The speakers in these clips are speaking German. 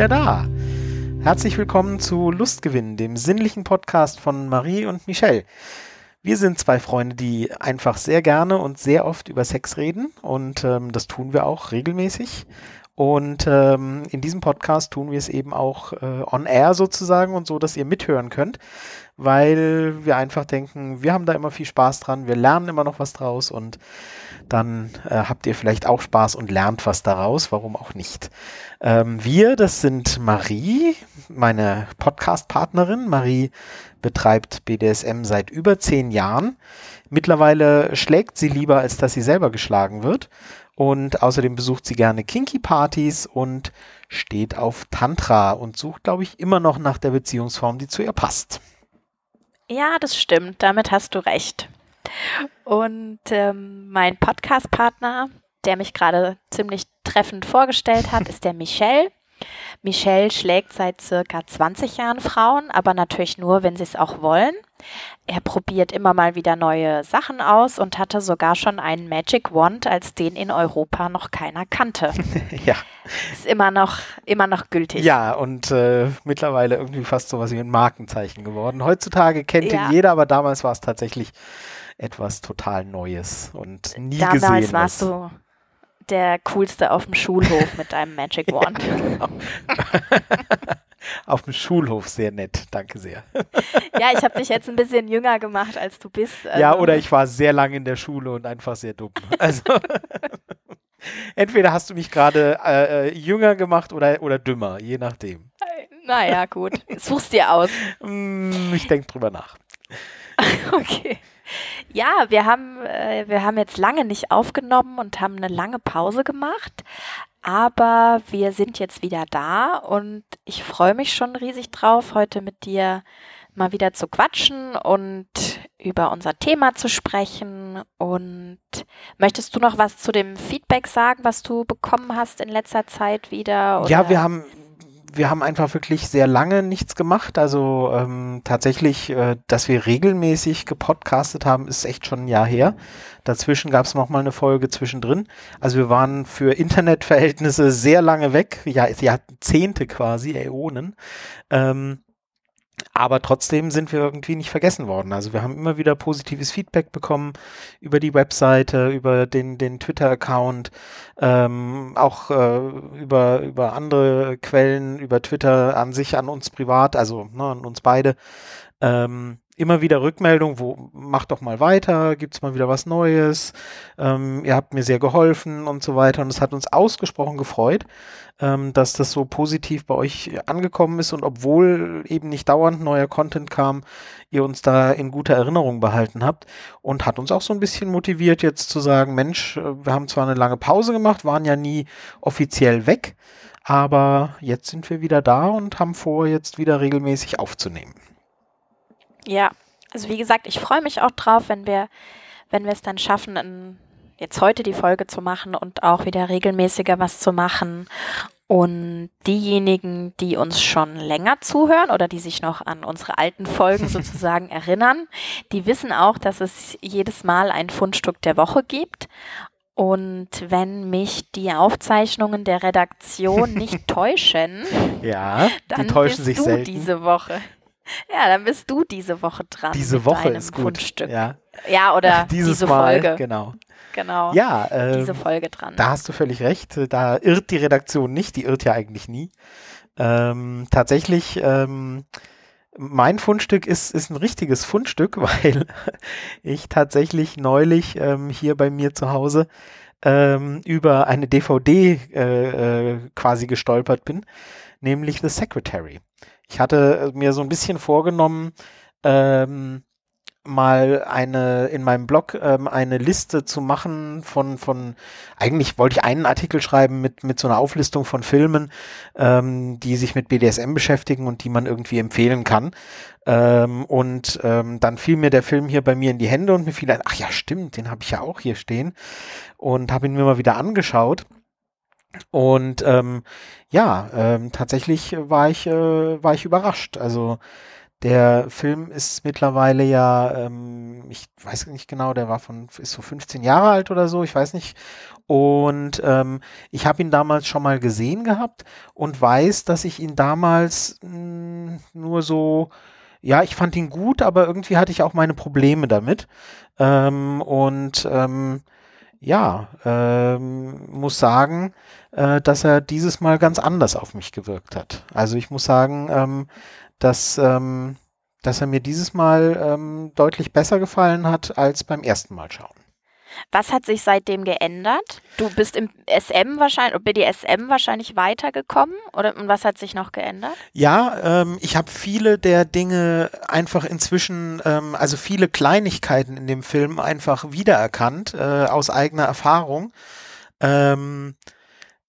wieder da. Herzlich willkommen zu Lustgewinn, dem sinnlichen Podcast von Marie und Michelle. Wir sind zwei Freunde, die einfach sehr gerne und sehr oft über Sex reden und ähm, das tun wir auch regelmäßig. Und ähm, in diesem Podcast tun wir es eben auch äh, on air sozusagen und so, dass ihr mithören könnt, weil wir einfach denken, wir haben da immer viel Spaß dran, wir lernen immer noch was draus und dann äh, habt ihr vielleicht auch Spaß und lernt was daraus, warum auch nicht. Ähm, wir, das sind Marie, meine Podcast-Partnerin. Marie betreibt BDSM seit über zehn Jahren. Mittlerweile schlägt sie lieber, als dass sie selber geschlagen wird. Und außerdem besucht sie gerne Kinky-Partys und steht auf Tantra und sucht, glaube ich, immer noch nach der Beziehungsform, die zu ihr passt. Ja, das stimmt. Damit hast du recht. Und ähm, mein Podcast-Partner, der mich gerade ziemlich treffend vorgestellt hat, ist der Michel. Michelle schlägt seit circa 20 Jahren Frauen, aber natürlich nur, wenn sie es auch wollen. Er probiert immer mal wieder neue Sachen aus und hatte sogar schon einen Magic Wand, als den in Europa noch keiner kannte. ja. Ist immer noch, immer noch gültig. Ja, und äh, mittlerweile irgendwie fast so was wie ein Markenzeichen geworden. Heutzutage kennt ja. ihn jeder, aber damals war es tatsächlich etwas total Neues und nie damals gesehen. Damals warst du der coolste auf dem Schulhof mit deinem Magic Wand. Ja, genau. auf dem Schulhof sehr nett, danke sehr. ja, ich habe dich jetzt ein bisschen jünger gemacht, als du bist. Also. Ja, oder ich war sehr lange in der Schule und einfach sehr dumm. Also entweder hast du mich gerade äh, äh, jünger gemacht oder, oder dümmer, je nachdem. Naja, gut. Such's dir aus. Mm, ich denke drüber nach. okay. Ja, wir haben, äh, wir haben jetzt lange nicht aufgenommen und haben eine lange Pause gemacht. Aber wir sind jetzt wieder da und ich freue mich schon riesig drauf, heute mit dir mal wieder zu quatschen und über unser Thema zu sprechen. Und möchtest du noch was zu dem Feedback sagen, was du bekommen hast in letzter Zeit wieder? Oder? Ja, wir haben wir haben einfach wirklich sehr lange nichts gemacht. Also ähm, tatsächlich, äh, dass wir regelmäßig gepodcastet haben, ist echt schon ein Jahr her. Dazwischen gab es noch mal eine Folge zwischendrin. Also wir waren für Internetverhältnisse sehr lange weg, ja, Jahrzehnte quasi, Äonen. Ähm, aber trotzdem sind wir irgendwie nicht vergessen worden. Also wir haben immer wieder positives Feedback bekommen über die Webseite, über den, den Twitter-Account, ähm, auch äh, über, über andere Quellen, über Twitter an sich, an uns privat, also ne, an uns beide. Ähm, immer wieder Rückmeldung, wo macht doch mal weiter, gibt es mal wieder was Neues, ähm, ihr habt mir sehr geholfen und so weiter. Und es hat uns ausgesprochen gefreut, ähm, dass das so positiv bei euch angekommen ist und obwohl eben nicht dauernd neuer Content kam, ihr uns da in guter Erinnerung behalten habt und hat uns auch so ein bisschen motiviert, jetzt zu sagen, Mensch, äh, wir haben zwar eine lange Pause gemacht, waren ja nie offiziell weg, aber jetzt sind wir wieder da und haben vor, jetzt wieder regelmäßig aufzunehmen. Ja, also wie gesagt, ich freue mich auch drauf, wenn wir, wenn wir es dann schaffen, in, jetzt heute die Folge zu machen und auch wieder regelmäßiger was zu machen. Und diejenigen, die uns schon länger zuhören oder die sich noch an unsere alten Folgen sozusagen erinnern, die wissen auch, dass es jedes Mal ein Fundstück der Woche gibt. Und wenn mich die Aufzeichnungen der Redaktion nicht täuschen, ja, dann täuschen bist sich du selten. diese Woche. Ja, dann bist du diese Woche dran. Diese Woche ist gut. Fundstück. Ja, ja oder Dieses diese Mal, Folge. Genau. Genau. Ja, ähm, diese Folge dran. Da hast du völlig recht. Da irrt die Redaktion nicht. Die irrt ja eigentlich nie. Ähm, tatsächlich, ähm, mein Fundstück ist, ist ein richtiges Fundstück, weil ich tatsächlich neulich ähm, hier bei mir zu Hause ähm, über eine DVD äh, äh, quasi gestolpert bin, nämlich The Secretary. Ich hatte mir so ein bisschen vorgenommen, ähm, mal eine in meinem Blog ähm, eine Liste zu machen von von eigentlich wollte ich einen Artikel schreiben mit mit so einer Auflistung von Filmen, ähm, die sich mit BDSM beschäftigen und die man irgendwie empfehlen kann. Ähm, und ähm, dann fiel mir der Film hier bei mir in die Hände und mir fiel ein, ach ja stimmt, den habe ich ja auch hier stehen und habe ihn mir mal wieder angeschaut. Und ähm, ja, ähm, tatsächlich war ich, äh, war ich überrascht. Also Der Film ist mittlerweile ja, ähm, ich weiß nicht genau, der war von, ist so 15 Jahre alt oder so, ich weiß nicht. Und ähm, ich habe ihn damals schon mal gesehen gehabt und weiß, dass ich ihn damals mh, hm, nur so, ja, ich fand ihn gut, aber irgendwie hatte ich auch meine Probleme damit. Ähm, und ähm, ja, ähm, muss sagen, äh, dass er dieses Mal ganz anders auf mich gewirkt hat. Also ich muss sagen, ähm, dass, ähm, dass er mir dieses Mal ähm, deutlich besser gefallen hat als beim ersten Mal schauen. Was hat sich seitdem geändert? Du bist im SM wahrscheinlich, BDSM wahrscheinlich weitergekommen oder und was hat sich noch geändert? Ja, ähm, ich habe viele der Dinge einfach inzwischen, ähm, also viele Kleinigkeiten in dem Film einfach wiedererkannt äh, aus eigener Erfahrung. Ähm,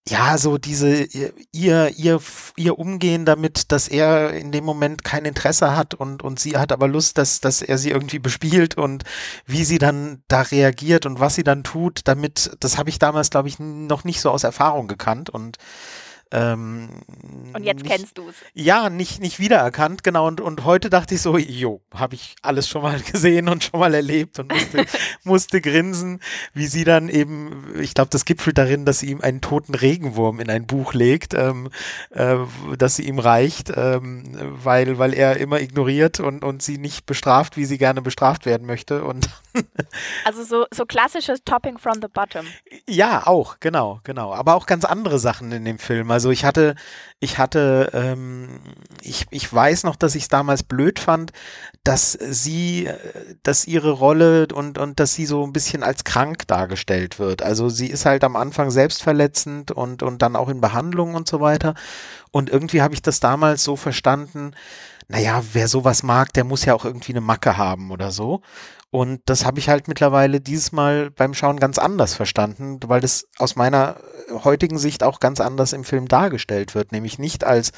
ja, so diese ihr ihr ihr Umgehen damit, dass er in dem Moment kein Interesse hat und und sie hat aber Lust, dass dass er sie irgendwie bespielt und wie sie dann da reagiert und was sie dann tut, damit das habe ich damals glaube ich noch nicht so aus Erfahrung gekannt und ähm, und jetzt nicht, kennst du es. Ja, nicht, nicht wiedererkannt, genau. Und, und heute dachte ich so, jo, habe ich alles schon mal gesehen und schon mal erlebt und musste, musste grinsen, wie sie dann eben, ich glaube, das gipfelt darin, dass sie ihm einen toten Regenwurm in ein Buch legt, ähm, äh, dass sie ihm reicht, ähm, weil, weil er immer ignoriert und, und sie nicht bestraft, wie sie gerne bestraft werden möchte. Und also so, so klassisches Topping from the bottom. Ja, auch, genau, genau. Aber auch ganz andere Sachen in dem Film. Also ich hatte, ich hatte, ähm, ich, ich weiß noch, dass ich es damals blöd fand, dass sie, dass ihre Rolle und, und dass sie so ein bisschen als krank dargestellt wird. Also sie ist halt am Anfang selbstverletzend und, und dann auch in Behandlung und so weiter. Und irgendwie habe ich das damals so verstanden, naja, wer sowas mag, der muss ja auch irgendwie eine Macke haben oder so. Und das habe ich halt mittlerweile dieses Mal beim Schauen ganz anders verstanden, weil das aus meiner heutigen Sicht auch ganz anders im Film dargestellt wird. Nämlich nicht als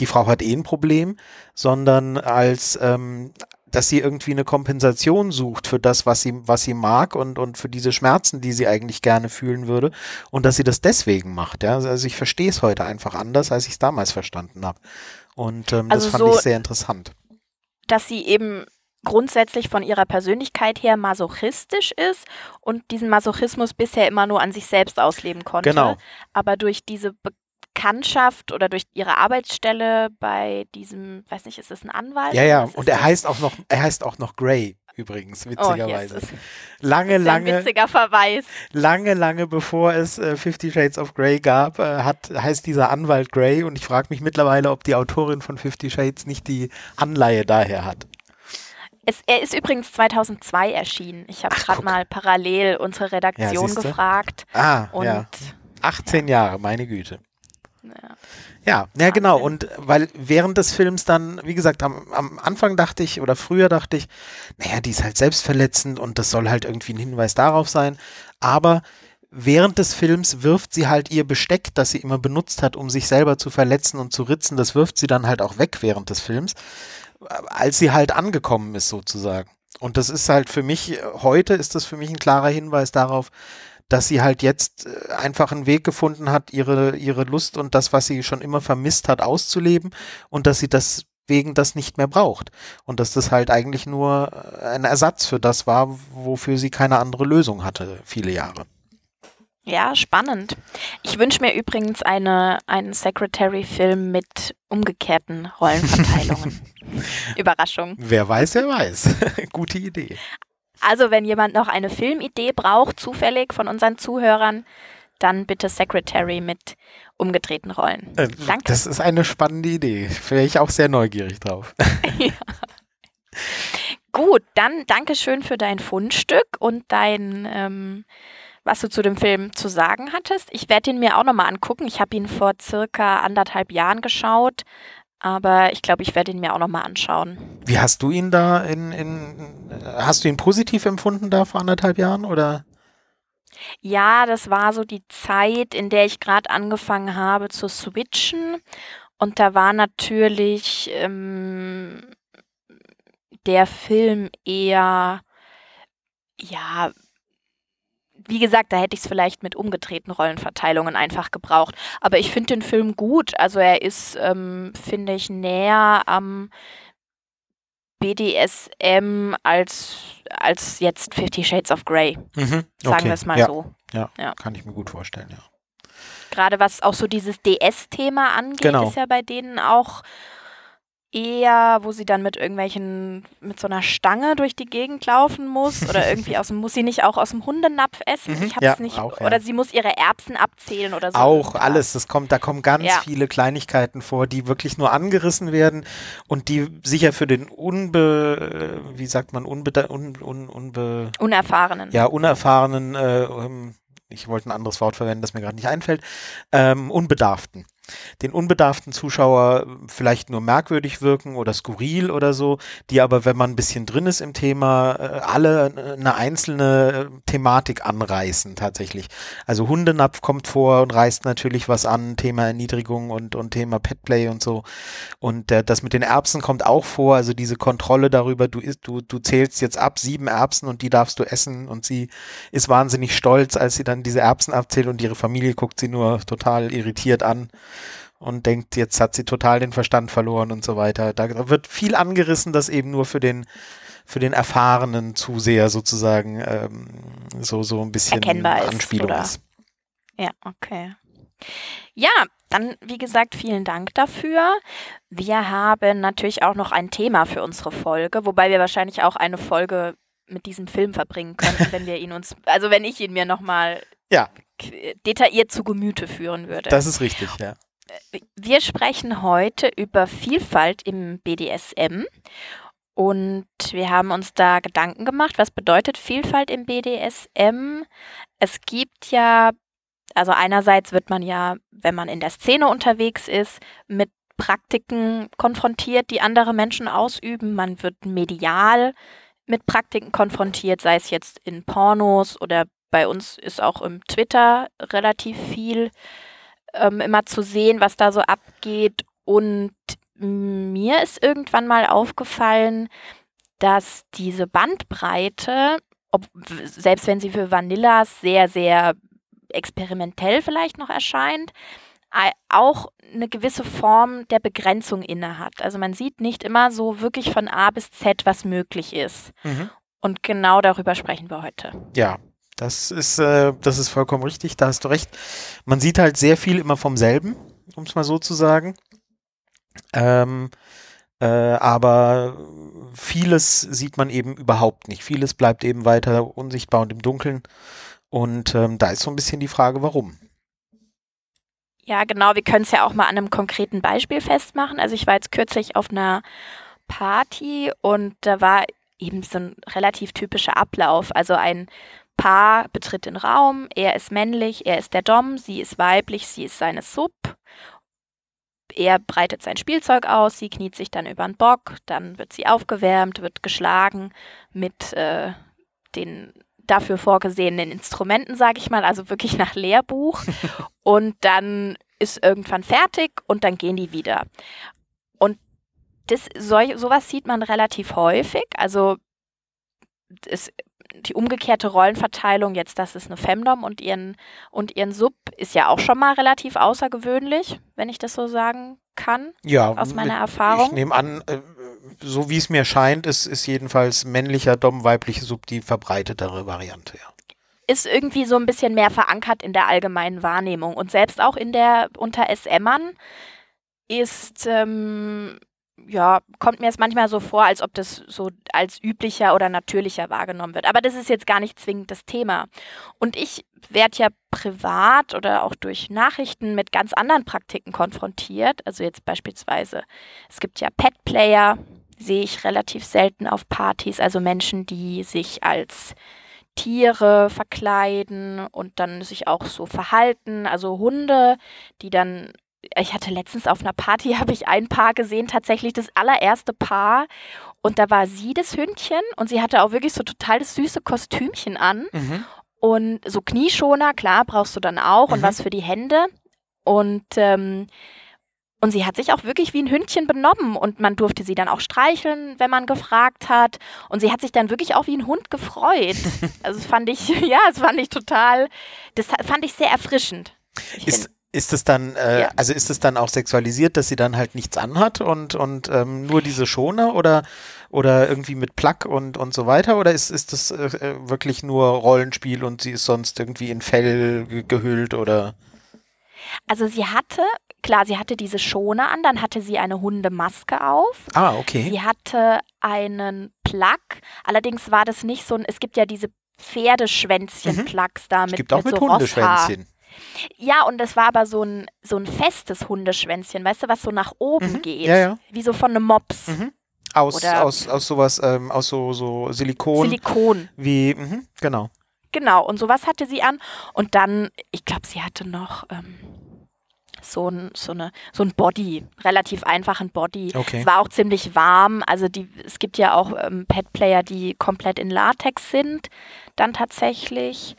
die Frau hat eh ein Problem, sondern als ähm, dass sie irgendwie eine Kompensation sucht für das, was sie, was sie mag und, und für diese Schmerzen, die sie eigentlich gerne fühlen würde und dass sie das deswegen macht. Ja? Also ich verstehe es heute einfach anders, als ich es damals verstanden habe. Und ähm, also das fand so, ich sehr interessant. Dass sie eben grundsätzlich von ihrer Persönlichkeit her masochistisch ist und diesen Masochismus bisher immer nur an sich selbst ausleben konnte. Genau. Aber durch diese Bekanntschaft oder durch ihre Arbeitsstelle bei diesem, weiß nicht, ist das ein Anwalt? Ja, ja, und er das? heißt auch noch, er heißt auch noch Gray übrigens, oh, witzigerweise. Oh, lange, lange. Witziger Verweis. Lange, lange bevor es äh, Fifty Shades of Grey gab, äh, hat, heißt dieser Anwalt Grey und ich frage mich mittlerweile, ob die Autorin von Fifty Shades nicht die Anleihe daher hat. Es, er ist übrigens 2002 erschienen. Ich habe gerade mal parallel unsere Redaktion ja, gefragt. Ah, und ja. 18 ja. Jahre, meine Güte. Ja. Ja, genau. Und weil während des Films dann, wie gesagt, am, am Anfang dachte ich oder früher dachte ich, naja, die ist halt selbstverletzend und das soll halt irgendwie ein Hinweis darauf sein. Aber während des Films wirft sie halt ihr Besteck, das sie immer benutzt hat, um sich selber zu verletzen und zu ritzen, das wirft sie dann halt auch weg während des Films als sie halt angekommen ist sozusagen. Und das ist halt für mich, heute ist das für mich ein klarer Hinweis darauf, dass sie halt jetzt äh, einfach einen Weg gefunden hat, ihre, ihre Lust und das, was sie schon immer vermisst hat, auszuleben und dass sie deswegen das nicht mehr braucht. Und dass das halt eigentlich nur äh, ein Ersatz für das war, wofür sie keine andere Lösung hatte, viele Jahre. Ja, spannend. Ich wünsche mir übrigens eine, einen Secretary-Film mit umgekehrten Rollenverteilungen. Überraschung. Wer weiß, wer weiß. Gute Idee. Also, wenn jemand noch eine Filmidee braucht, zufällig von unseren Zuhörern, dann bitte Secretary mit umgedrehten Rollen. Äh, Danke. Das ist eine spannende Idee. Wäre ich auch sehr neugierig drauf. ja. Gut, dann danke schön für dein Fundstück und dein ähm, was du zu dem Film zu sagen hattest. Ich werde ihn mir auch nochmal angucken. Ich habe ihn vor circa anderthalb Jahren geschaut, aber ich glaube, ich werde ihn mir auch nochmal anschauen. Wie hast du ihn da in, in, hast du ihn positiv empfunden da vor anderthalb Jahren oder? Ja, das war so die Zeit, in der ich gerade angefangen habe zu switchen. Und da war natürlich ähm, der Film eher, ja, wie gesagt, da hätte ich es vielleicht mit umgedrehten Rollenverteilungen einfach gebraucht. Aber ich finde den Film gut. Also er ist, ähm, finde ich, näher am BDSM als, als jetzt Fifty Shades of Grey. Mhm. Sagen Okay. wir es mal ja. so. Ja, Ja. kann ich mir gut vorstellen, ja. Gerade was auch so dieses DS-Thema angeht, Genau. ist ja bei denen auch eher, wo sie dann mit irgendwelchen, mit so einer Stange durch die Gegend laufen muss oder irgendwie aus dem, muss sie nicht auch aus dem Hundenapf essen? Mhm, Ich hab's ja, nicht. auch, ja. Oder sie muss ihre Erbsen abzählen oder so. Auch alles, das kommt, da kommen ganz Ja. viele Kleinigkeiten vor, die wirklich nur angerissen werden und die sicher für den unbe, wie sagt man, unbe, un, un, unbe, Unerfahrenen. ja, unerfahrenen, äh, ähm, ich wollte ein anderes Wort verwenden, das mir gerade nicht einfällt, ähm, Unbedarften. Den unbedarften Zuschauer vielleicht nur merkwürdig wirken oder skurril oder so, die aber, wenn man ein bisschen drin ist im Thema, äh, alle eine einzelne äh, Thematik anreißen tatsächlich. Also Hundenapf kommt vor und reißt natürlich was an, Thema Erniedrigung und, und Thema Petplay und so. Und äh, das mit den Erbsen kommt auch vor, also diese Kontrolle darüber, du, du, du zählst jetzt ab sieben Erbsen und die darfst du essen und sie ist wahnsinnig stolz, als sie dann diese Erbsen abzählt und ihre Familie guckt sie nur total irritiert an und denkt, jetzt hat sie total den Verstand verloren und so weiter. Da wird viel angerissen, das eben nur für den für den erfahrenen Zuseher sozusagen ähm, so so ein bisschen Erkennbar ist, Anspielung oder? ist. Ja, okay. Ja, dann, wie gesagt, vielen Dank dafür. Wir haben natürlich auch noch ein Thema für unsere Folge, wobei wir wahrscheinlich auch eine Folge mit diesem Film verbringen könnten, wenn wir ihn uns, also wenn ich ihn mir nochmal Ja. detailliert zu Gemüte führen würde. Das ist richtig, ja. Wir sprechen heute über Vielfalt im BDSM und wir haben uns da Gedanken gemacht, was bedeutet Vielfalt im BDSM? Es gibt ja, also einerseits wird man ja, wenn man in der Szene unterwegs ist, mit Praktiken konfrontiert, die andere Menschen ausüben. Man wird medial mit Praktiken konfrontiert, sei es jetzt in Pornos oder bei uns ist auch im Twitter relativ viel ähm, immer zu sehen, was da so abgeht. Und mir ist irgendwann mal aufgefallen, dass diese Bandbreite, ob, selbst wenn sie für Vanillas sehr, sehr experimentell vielleicht noch erscheint, ei- auch eine gewisse Form der Begrenzung innehat. Also man sieht nicht immer so wirklich von A bis Z, was möglich ist. Mhm. Und genau darüber sprechen wir heute. Ja, das ist, äh, das ist vollkommen richtig, da hast du recht. Man sieht halt sehr viel immer vom selben, um es mal so zu sagen. Ähm, äh, aber vieles sieht man eben überhaupt nicht. Vieles bleibt eben weiter unsichtbar und im Dunkeln. Und ähm, da ist so ein bisschen die Frage, warum. Ja, genau. Wir können es ja auch mal an einem konkreten Beispiel festmachen. Also ich war jetzt kürzlich auf einer Party und da war eben so ein relativ typischer Ablauf. Also ein Paar betritt den Raum, er ist männlich, er ist der Dom, sie ist weiblich, sie ist seine Sub. Er breitet sein Spielzeug aus, sie kniet sich dann über den Bock, dann wird sie aufgewärmt, wird geschlagen mit äh, den dafür vorgesehenen Instrumenten, sage ich mal, also wirklich nach Lehrbuch. und dann ist irgendwann fertig und dann gehen die wieder. Und das, sol, sowas sieht man relativ häufig. Also es, die umgekehrte Rollenverteilung, jetzt das ist eine Femdom und ihren, und ihren Sub, ist ja auch schon mal relativ außergewöhnlich, wenn ich das so sagen kann. Ja, Aus meiner Erfahrung. Ich nehme an, äh, so wie es mir scheint, ist, ist jedenfalls männlicher Dom, weibliche Sub die verbreitetere Variante. Ja. ist irgendwie so ein bisschen mehr verankert in der allgemeinen Wahrnehmung. Und selbst auch in der unter SMern ist, ähm, ja, kommt mir es manchmal so vor, als ob das so als üblicher oder natürlicher wahrgenommen wird. Aber das ist jetzt gar nicht zwingend das Thema. Und ich werde ja privat oder auch durch Nachrichten mit ganz anderen Praktiken konfrontiert. Also jetzt beispielsweise, es gibt ja Pet-Player, sehe ich relativ selten auf Partys, also Menschen, die sich als Tiere verkleiden und dann sich auch so verhalten. Also Hunde, die dann. Ich hatte letztens auf einer Party, habe ich ein Paar gesehen, tatsächlich das allererste Paar. Und da war sie das Hündchen und sie hatte auch wirklich so total das süße Kostümchen an. Mhm. Und so Knieschoner, klar, brauchst du dann auch und Mhm. was für die Hände. Und, ähm, und sie hat sich auch wirklich wie ein Hündchen benommen und man durfte sie dann auch streicheln, wenn man gefragt hat. Und sie hat sich dann wirklich auch wie ein Hund gefreut. also das fand ich, ja, das fand ich total, das fand ich sehr erfrischend. Ich Ist, ist es dann, äh, Ja. also ist es dann auch sexualisiert, dass sie dann halt nichts anhat und, und ähm, nur diese Schoner oder, oder irgendwie mit Plug und, und so weiter? Oder ist, ist das äh, äh wirklich nur Rollenspiel und sie ist sonst irgendwie in Fell ge gehüllt oder? Also sie hatte, klar, sie hatte diese Schone an, dann hatte sie eine Hundemaske auf. Ah, okay. Sie hatte einen Plug, allerdings war das nicht so ein, es gibt ja diese Pferdeschwänzchen-Plugs mhm. da mit, es gibt auch mit, mit so Hundeschwänzchen. Ja, und das war aber so ein, so ein festes Hundeschwänzchen, weißt du, was so nach oben Mhm. geht. Ja, ja. Wie so von einem Mops. Mhm. Aus, Oder- aus, aus sowas, ähm, aus so, so Silikon. Silikon. wie, mhm, genau. Genau, und sowas hatte sie an. Und dann, ich glaube, sie hatte noch ähm, so ein, so, eine, so ein Body, relativ einfachen Body. Okay. Es war auch ziemlich warm. Also die, es gibt ja auch ähm, Pet-Player, die komplett in Latex sind, dann tatsächlich.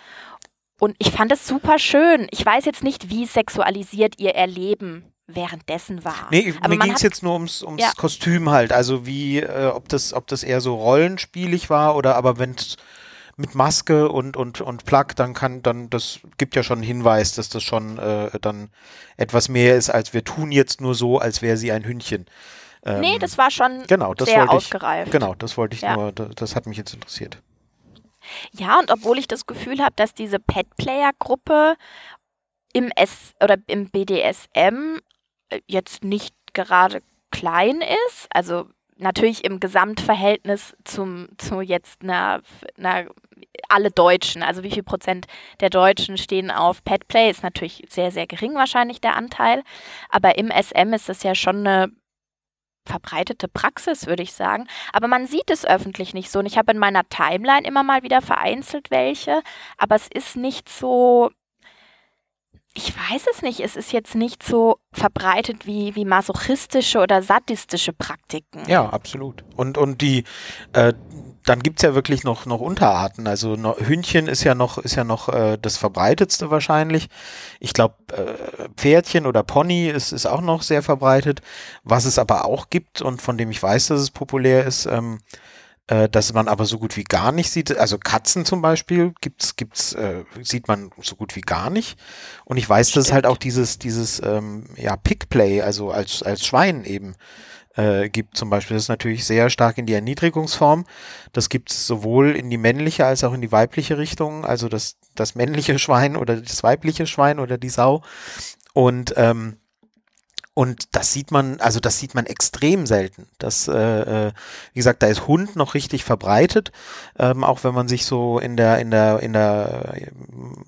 Und ich fand es super schön. Ich weiß jetzt nicht, wie sexualisiert ihr Erleben währenddessen war. Nee, Aber mir ging es jetzt nur ums, ums Ja. Kostüm halt. Also wie, äh, ob das, ob das eher so rollenspielig war oder aber wenn es mit Maske und, und, und Plug, dann kann, dann, das gibt ja schon einen Hinweis, dass das schon äh, dann etwas mehr ist, als wir tun jetzt nur so, als wäre sie ein Hündchen. Ähm, nee, das war schon genau, das sehr wollte ich, ausgereift. Genau, das wollte ich Ja. nur, das, das hat mich jetzt interessiert. Ja, und obwohl ich das Gefühl habe, dass diese Pet-Player-Gruppe im S oder im BDSM äh, jetzt nicht gerade klein ist, also natürlich im Gesamtverhältnis zum zu jetzt einer, einer alle Deutschen, also wie viel Prozent der Deutschen stehen auf Petplay, ist natürlich sehr, sehr gering wahrscheinlich der Anteil, aber im SM ist das ja schon eine verbreitete Praxis, würde ich sagen. Aber man sieht es öffentlich nicht so. Und ich habe in meiner Timeline immer mal wieder vereinzelt welche, aber es ist nicht so. Ich weiß es nicht. Es ist jetzt nicht so verbreitet wie, wie masochistische oder sadistische Praktiken. Ja, absolut. Und, und die, äh, dann gibt's ja wirklich noch, noch Unterarten. Also noch, Hündchen ist ja noch, ist ja noch äh, das verbreitetste wahrscheinlich. Ich glaube, äh, Pferdchen oder Pony ist, ist auch noch sehr verbreitet. Was es aber auch gibt und von dem ich weiß, dass es populär ist, ähm, äh, dass man aber so gut wie gar nicht sieht. Also Katzen zum Beispiel gibt's, gibt's, äh, sieht man so gut wie gar nicht. Und ich weiß, dass es halt Stimmt. auch dieses, dieses ähm, ja, Pickplay, also als, als Schwein eben äh, gibt zum Beispiel. Das ist natürlich sehr stark in die Erniedrigungsform. Das gibt es sowohl in die männliche als auch in die weibliche Richtung. Also das, das männliche Schwein oder das weibliche Schwein oder die Sau. Und ähm, und das sieht man, also das sieht man extrem selten. Das, äh, äh, wie gesagt, da ist Hund noch richtig verbreitet, ähm, auch wenn man sich so in der, in der, in der, äh,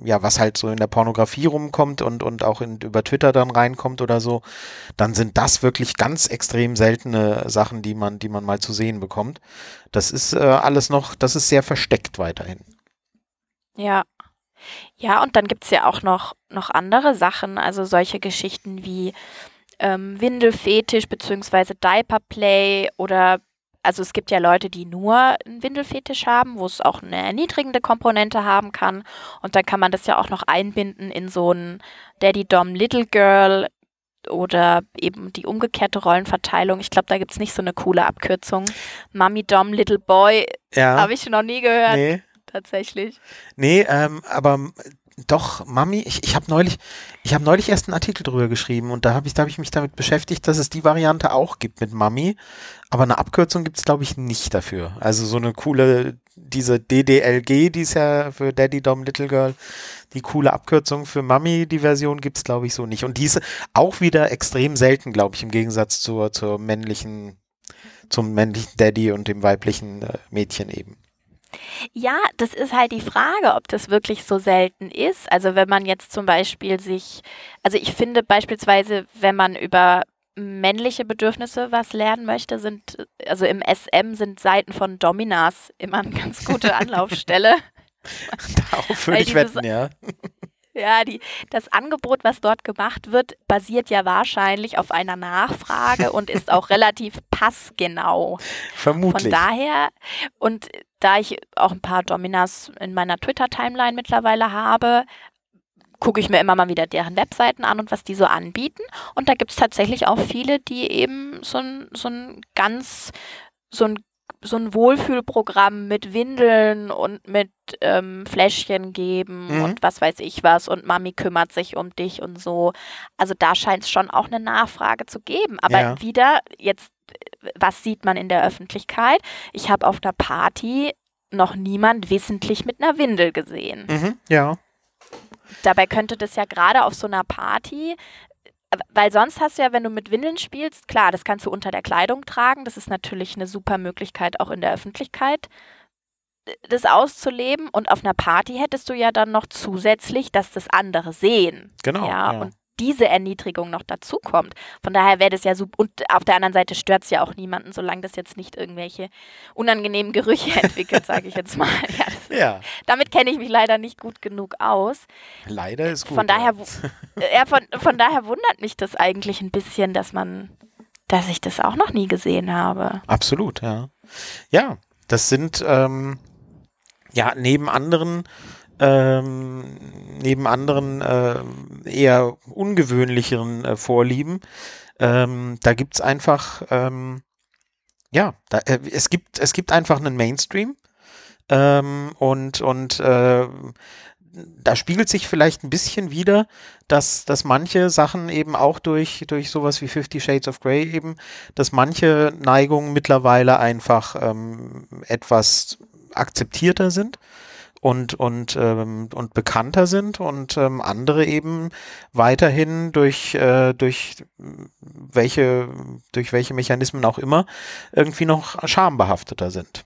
ja, was halt so in der Pornografie rumkommt und, und auch in, über Twitter dann reinkommt oder so, dann sind das wirklich ganz extrem seltene Sachen, die man, die man mal zu sehen bekommt. Das ist äh, alles noch, das ist sehr versteckt weiterhin. Ja. Ja, und dann gibt es ja auch noch, noch andere Sachen, also solche Geschichten wie ähm, Windelfetisch beziehungsweise Diaperplay oder also es gibt ja Leute, die nur einen Windelfetisch haben, wo es auch eine erniedrigende Komponente haben kann. Und dann kann man das ja auch noch einbinden in so ein Daddy Dom Little Girl oder eben die umgekehrte Rollenverteilung. Ich glaube, da gibt es nicht so eine coole Abkürzung. Mummy Dom Little Boy Ja. habe ich noch nie gehört, nee. tatsächlich. Nee, ähm, aber doch, Mami, ich, ich habe neulich, ich habe neulich erst einen Artikel drüber geschrieben und da habe ich, da habe ich mich damit beschäftigt, dass es die Variante auch gibt mit Mami, aber eine Abkürzung gibt es, glaube ich, nicht dafür. Also so eine coole, diese DDLG, die ist ja für Daddy Dom Little Girl, die coole Abkürzung für Mami, die Version gibt es, glaube ich, so nicht. Und die ist auch wieder extrem selten, glaube ich, im Gegensatz zur, zur männlichen, zum männlichen Daddy und dem weiblichen äh, Mädchen eben. Ja, das ist halt die Frage, ob das wirklich so selten ist. Also wenn man jetzt zum Beispiel sich, also ich finde beispielsweise, wenn man über männliche Bedürfnisse was lernen möchte, sind, also im SM sind Seiten von Dominas immer eine ganz gute Anlaufstelle. Darauf würde ich wetten, ja. Ja, die, das Angebot, was dort gemacht wird, basiert ja wahrscheinlich auf einer Nachfrage und ist auch relativ passgenau. Vermutlich. Von daher, und da ich auch ein paar Dominas in meiner Twitter-Timeline mittlerweile habe, gucke ich mir immer mal wieder deren Webseiten an und was die so anbieten. Und da gibt es tatsächlich auch viele, die eben so ein, so ein ganz, so ein so ein Wohlfühlprogramm mit Windeln und mit ähm, Fläschchen geben Mhm. und was weiß ich was und Mami kümmert sich um dich und so. Also da scheint es schon auch eine Nachfrage zu geben. Aber Ja. wieder, jetzt was sieht man in der Öffentlichkeit? Ich habe auf der Party noch niemand wissentlich mit einer Windel gesehen. Mhm, ja. Dabei könnte das ja gerade auf so einer Party, weil sonst hast du ja, wenn du mit Windeln spielst, klar, das kannst du unter der Kleidung tragen. Das ist natürlich eine super Möglichkeit auch in der Öffentlichkeit das auszuleben und auf einer Party hättest du ja dann noch zusätzlich, dass das andere sehen. Genau. Ja, ja. und diese Erniedrigung noch dazu kommt. Von daher wäre das ja super. Und auf der anderen Seite stört es ja auch niemanden, solange das jetzt nicht irgendwelche unangenehmen Gerüche entwickelt, sage ich jetzt mal. Ja, ist, ja. Damit kenne ich mich leider nicht gut genug aus. Leider ist gut. Von daher, ja, von, von daher wundert mich das eigentlich ein bisschen, dass man, dass ich das auch noch nie gesehen habe. Absolut, ja. Ja, das sind ähm, ja neben anderen ähm, neben anderen äh, eher ungewöhnlicheren äh, Vorlieben. Ähm, da gibt es einfach, ähm, ja, da, äh, es, gibt, es gibt einfach einen Mainstream ähm, und, und äh, da spiegelt sich vielleicht ein bisschen wieder, dass, dass manche Sachen eben auch durch, durch sowas wie Fifty Shades of Grey eben, dass manche Neigungen mittlerweile einfach ähm, etwas akzeptierter sind und, und, ähm, und bekannter sind und ähm, andere eben weiterhin durch, äh, durch welche, durch welche Mechanismen auch immer irgendwie noch schambehafteter sind.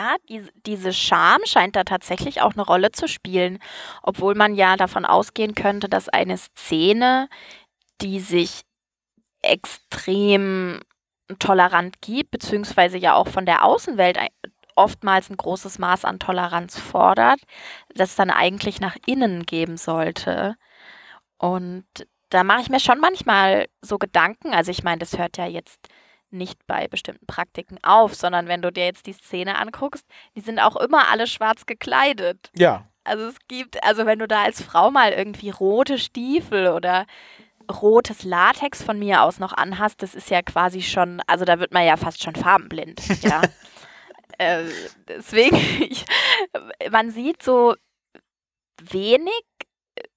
Ja, die, diese Scham scheint da tatsächlich auch eine Rolle zu spielen, obwohl man ja davon ausgehen könnte, dass eine Szene, die sich extrem tolerant gibt, beziehungsweise ja auch von der Außenwelt oftmals ein großes Maß an Toleranz fordert, das dann eigentlich nach innen geben sollte. Und da mache ich mir schon manchmal so Gedanken. Also ich meine, das hört ja jetzt nicht bei bestimmten Praktiken auf, sondern wenn du dir jetzt die Szene anguckst, die sind auch immer alle schwarz gekleidet. Ja. Also es gibt, also wenn du da als Frau mal irgendwie rote Stiefel oder rotes Latex von mir aus noch anhast, das ist ja quasi schon, also da wird man ja fast schon farbenblind, ja. Äh, deswegen, ich, man sieht so wenig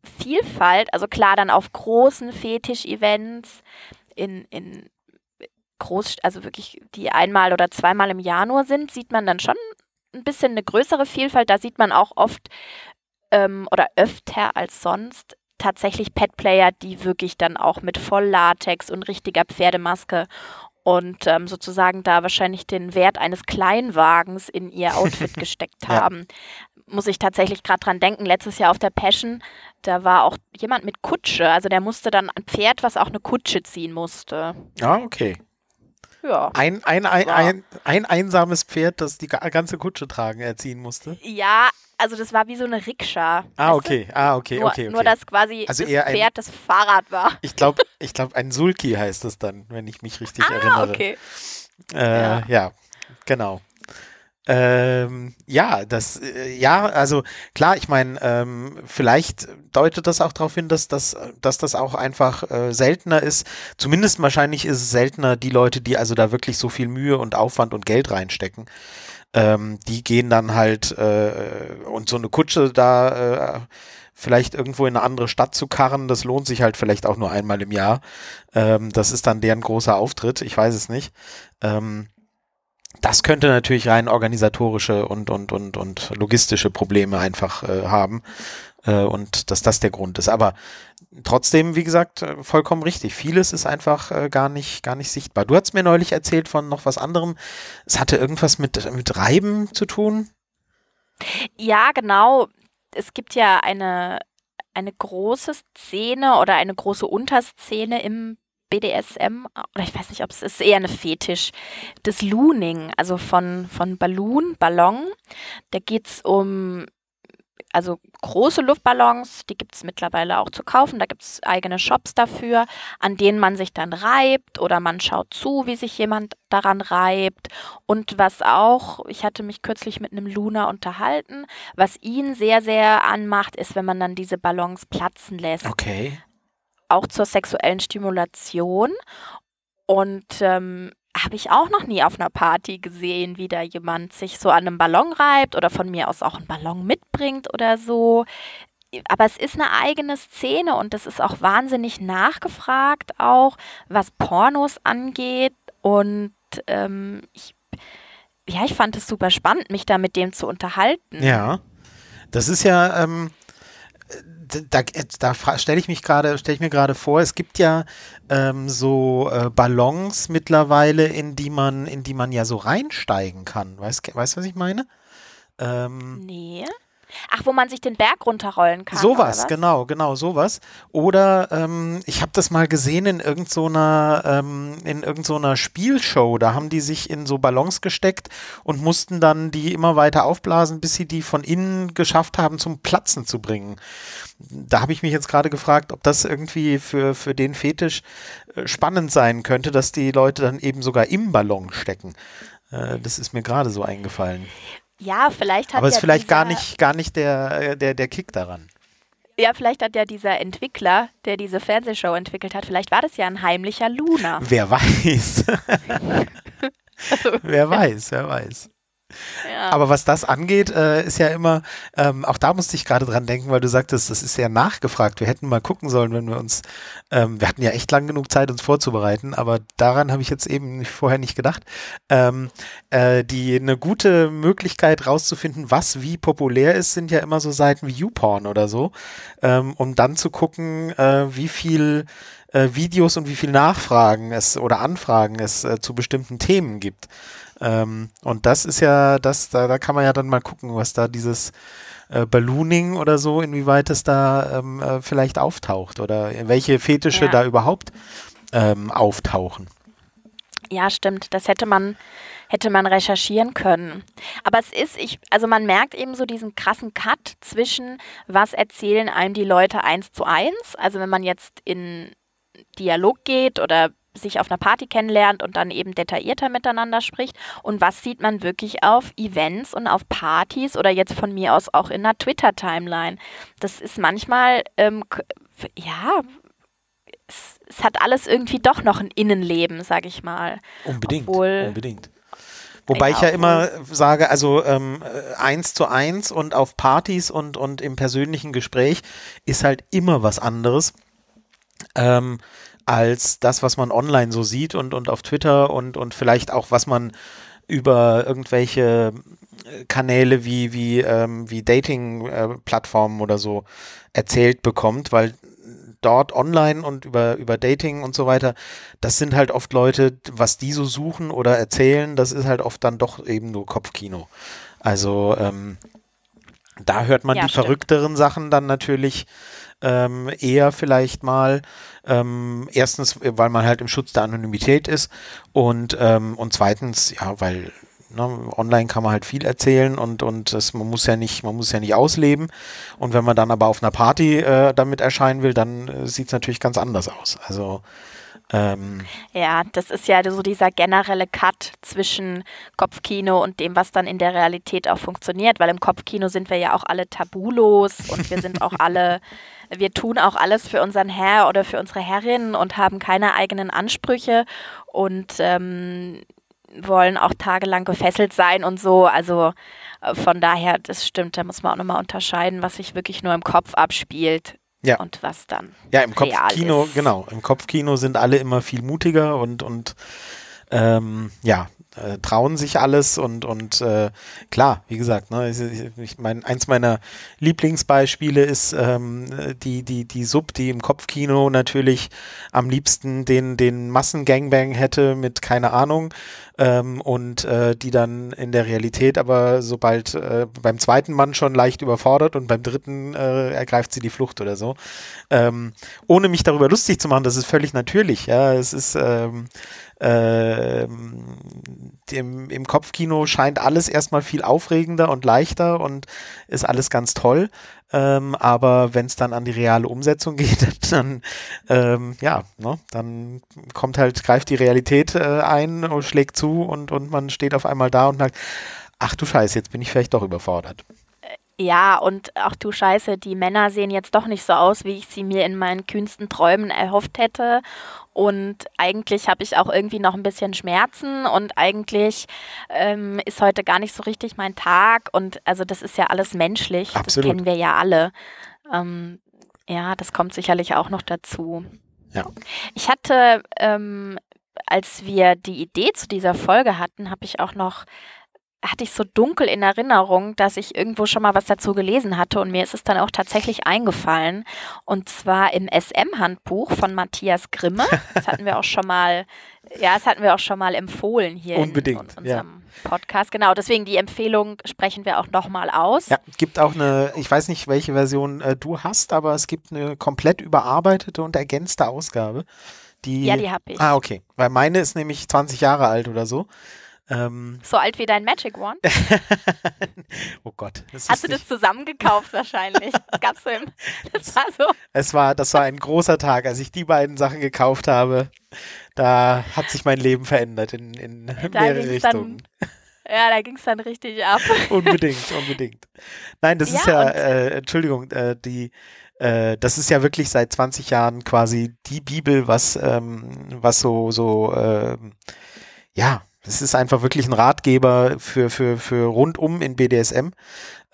Vielfalt, also klar dann auf großen Fetisch-Events in, in groß, also wirklich die einmal oder zweimal im Jahr nur sind, sieht man dann schon ein bisschen eine größere Vielfalt. Da sieht man auch oft ähm, oder öfter als sonst tatsächlich Pet-Player, die wirklich dann auch mit Volllatex und richtiger Pferdemaske und ähm, sozusagen da wahrscheinlich den Wert eines Kleinwagens in ihr Outfit gesteckt haben. Ja. Muss ich tatsächlich gerade dran denken, letztes Jahr auf der Passion, da war auch jemand mit Kutsche, also der musste dann ein Pferd, was auch eine Kutsche ziehen musste. Ah, okay. Ja. Ein, ein, ein, ein, ein einsames Pferd, das die ganze Kutsche tragen, erziehen musste. Ja, also das war wie so eine Rikscha. Ah, okay, du? ah, okay, nur, okay, okay. Nur, dass quasi also das Pferd ein, das Fahrrad war. Ich glaube, ich glaub, ein Sulki heißt es dann, wenn ich mich richtig ah, erinnere. okay. Äh, ja. ja, genau. Ähm, ja, das, äh, ja, also klar, ich meine, ähm, vielleicht deutet das auch darauf hin, dass, dass, dass das auch einfach äh, seltener ist. Zumindest wahrscheinlich ist es seltener die Leute, die also da wirklich so viel Mühe und Aufwand und Geld reinstecken. Ähm, die gehen dann halt äh, und so eine Kutsche da äh, vielleicht irgendwo in eine andere Stadt zu karren, das lohnt sich halt vielleicht auch nur einmal im Jahr. Ähm, das ist dann deren großer Auftritt, ich weiß es nicht. Ähm, das könnte natürlich rein organisatorische und, und, und, und logistische Probleme einfach äh, haben äh, und dass das der Grund ist. Aber trotzdem, wie gesagt, äh, vollkommen richtig. Vieles ist einfach äh, gar, nicht, gar nicht sichtbar. Du hast mir neulich erzählt von noch was anderem. Es hatte irgendwas mit, mit Reiben zu tun. Ja, genau. Es gibt ja eine, eine große Szene oder eine große Unterszene im BDSM, oder ich weiß nicht, ob es ist eher eine Fetisch, das Looning, also von, von Balloon, Ballon. Da geht es um also große Luftballons, die gibt es mittlerweile auch zu kaufen. Da gibt es eigene Shops dafür, an denen man sich dann reibt oder man schaut zu, wie sich jemand daran reibt. Und was auch, ich hatte mich kürzlich mit einem Luna unterhalten, was ihn sehr, sehr anmacht, ist, wenn man dann diese Ballons platzen lässt. Okay auch zur sexuellen Stimulation. Und ähm, habe ich auch noch nie auf einer Party gesehen, wie da jemand sich so an einem Ballon reibt oder von mir aus auch einen Ballon mitbringt oder so. aber es ist eine eigene Szene und das ist auch wahnsinnig nachgefragt, auch was Pornos angeht. Und ähm, ich, ja, ich fand es super spannend, mich da mit dem zu unterhalten. Ja, das ist ja, ähm, da, da stelle ich mich gerade, stelle ich mir gerade vor, es gibt ja ähm, so äh, Ballons mittlerweile, in die man, in die man ja so reinsteigen kann. Weißt du, was ich meine? Ähm, nee. Ach, wo man sich den Berg runterrollen kann. Sowas, genau, genau, sowas. Oder ähm, ich habe das mal gesehen in irgendeiner so ähm, in irgendeiner so Spielshow. Da haben die sich in so Ballons gesteckt und mussten dann die immer weiter aufblasen, bis sie die von innen geschafft haben, zum Platzen zu bringen. Da habe ich mich jetzt gerade gefragt, ob das irgendwie für, für den Fetisch äh, spannend sein könnte, dass die Leute dann eben sogar im Ballon stecken. Äh, das ist mir gerade so eingefallen. Ja, vielleicht hat Aber es ist vielleicht gar nicht, gar nicht der, der, der Kick daran. Ja, vielleicht hat ja dieser Entwickler, der diese Fernsehshow entwickelt hat, vielleicht war das ja ein heimlicher Luna. Wer weiß. also, wer weiß, wer weiß. Aber was das angeht, äh, ist ja immer, ähm, auch da musste ich gerade dran denken, weil du sagtest, das ist ja nachgefragt. Wir hätten mal gucken sollen, wenn wir uns, ähm, wir hatten ja echt lang genug Zeit, uns vorzubereiten, aber daran habe ich jetzt eben vorher nicht gedacht. Ähm, äh, die eine gute Möglichkeit rauszufinden, was wie populär ist, sind ja immer so Seiten wie YouPorn oder so, ähm, um dann zu gucken, äh, wie viel äh, Videos und wie viel Nachfragen es oder Anfragen es äh, zu bestimmten Themen gibt. Ähm, und das ist ja, das, da, da kann man ja dann mal gucken, was da dieses äh, Ballooning oder so, inwieweit es da ähm, äh, vielleicht auftaucht oder welche Fetische ja. da überhaupt ähm, auftauchen. Ja, stimmt. Das hätte man, hätte man recherchieren können. Aber es ist, ich, also man merkt eben so diesen krassen Cut zwischen, was erzählen einem die Leute eins zu eins. Also wenn man jetzt in Dialog geht oder sich auf einer Party kennenlernt und dann eben detaillierter miteinander spricht und was sieht man wirklich auf Events und auf Partys oder jetzt von mir aus auch in einer Twitter-Timeline. Das ist manchmal, ähm, ja, es, es, hat alles irgendwie doch noch ein Innenleben, sag ich mal. Unbedingt, Obwohl, unbedingt. Wobei ich ja immer sage, also ähm, eins zu eins und auf Partys und, und im persönlichen Gespräch ist halt immer was anderes. Ähm, als das, was man online so sieht und, und auf Twitter und, und vielleicht auch, was man über irgendwelche äh, Kanäle wie, wie, ähm, wie Dating-Plattformen oder so erzählt bekommt, weil dort online und über, über Dating und so weiter, das sind halt oft Leute, was die so suchen oder erzählen, das ist halt oft dann doch eben nur Kopfkino. Also ähm, da hört man ja, die stimmt. verrückteren Sachen dann natürlich ähm, eher vielleicht mal. Ähm, erstens, weil man halt im Schutz der Anonymität ist und, ähm, und zweitens, ja, weil ne, online kann man halt viel erzählen und, und das, man muss ja nicht, man muss ja nicht ausleben. Und wenn man dann aber auf einer Party äh, damit erscheinen will, dann äh, sieht es natürlich ganz anders aus. Also ähm, ja, das ist ja so dieser generelle Cut zwischen Kopfkino und dem, was dann in der Realität auch funktioniert, weil im Kopfkino sind wir ja auch alle tabulos und wir sind auch alle wir tun auch alles für unseren Herr oder für unsere Herrin und haben keine eigenen Ansprüche und ähm, wollen auch tagelang gefesselt sein und so. Also äh, von daher, das stimmt, da muss man auch nochmal unterscheiden, was sich wirklich nur im Kopf abspielt. Ja. Und was dann. Ja, im Kopfkino, genau. Im Kopfkino sind alle immer viel mutiger und, und ähm, ja, äh, trauen sich alles und, und äh, klar, wie gesagt, ne, ich, ich mein, eins meiner Lieblingsbeispiele ist ähm, die, die, die Sub, die im Kopfkino natürlich am liebsten den, den Massengangbang hätte mit keine Ahnung ähm, und äh, die dann in der Realität aber sobald äh, beim zweiten Mann schon leicht überfordert und beim dritten äh, ergreift sie die Flucht oder so. Ähm, ohne mich darüber lustig zu machen, das ist völlig natürlich, ja, es ist ähm, äh, im, im Kopfkino scheint alles erstmal viel aufregender und leichter und ist alles ganz toll. Ähm, aber wenn es dann an die reale Umsetzung geht, dann ähm, ja, ne, dann kommt halt, greift die Realität äh, ein schlägt zu und, und man steht auf einmal da und sagt, ach du Scheiße, jetzt bin ich vielleicht doch überfordert. Ja, und ach du Scheiße, die Männer sehen jetzt doch nicht so aus, wie ich sie mir in meinen kühnsten Träumen erhofft hätte. Und eigentlich habe ich auch irgendwie noch ein bisschen Schmerzen und eigentlich ähm, ist heute gar nicht so richtig mein Tag. Und also das ist ja alles menschlich, Absolut. das kennen wir ja alle. Ähm, ja, das kommt sicherlich auch noch dazu. Ja. Ich hatte, ähm, als wir die Idee zu dieser Folge hatten, habe ich auch noch hatte ich so dunkel in Erinnerung, dass ich irgendwo schon mal was dazu gelesen hatte und mir ist es dann auch tatsächlich eingefallen. Und zwar im SM-Handbuch von Matthias Grimme. Das hatten wir auch schon mal, ja, das hatten wir auch schon mal empfohlen hier Unbedingt, in, unserem ja. Podcast. Genau, deswegen die Empfehlung sprechen wir auch nochmal aus. Ja, gibt auch eine, ich weiß nicht, welche Version äh, du hast, aber es gibt eine komplett überarbeitete und ergänzte Ausgabe. Die, ja, die habe ich. Ah, okay. Weil meine ist nämlich 20 Jahre alt oder so. Ähm, so alt wie dein Magic Wand? oh Gott. Hast du das zusammengekauft wahrscheinlich? Gab's so im, das war so. Es war, das war ein großer Tag, als ich die beiden Sachen gekauft habe. Da hat sich mein Leben verändert in, in mehrere Richtungen. Dann, ja, da ging es dann richtig ab. unbedingt, unbedingt. Nein, das ja, ist ja, äh, Entschuldigung, äh, die, äh, das ist ja wirklich seit 20 Jahren quasi die Bibel, was, ähm, was so, so, ähm, ja, es ist einfach wirklich ein Ratgeber für, für, für rundum in BDSM.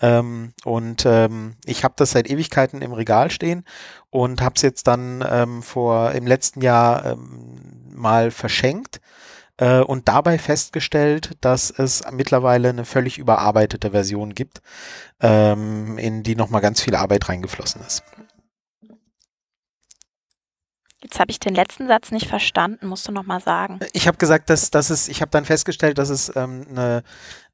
Ähm, und ähm, ich habe das seit Ewigkeiten im Regal stehen und habe es jetzt dann ähm, vor im letzten Jahr ähm, mal verschenkt äh, und dabei festgestellt, dass es mittlerweile eine völlig überarbeitete Version gibt, ähm, in die nochmal ganz viel Arbeit reingeflossen ist. Jetzt habe ich den letzten Satz nicht verstanden, musst du noch mal sagen. Ich habe gesagt, dass, dass es, ich habe dann festgestellt, dass es ähm, eine,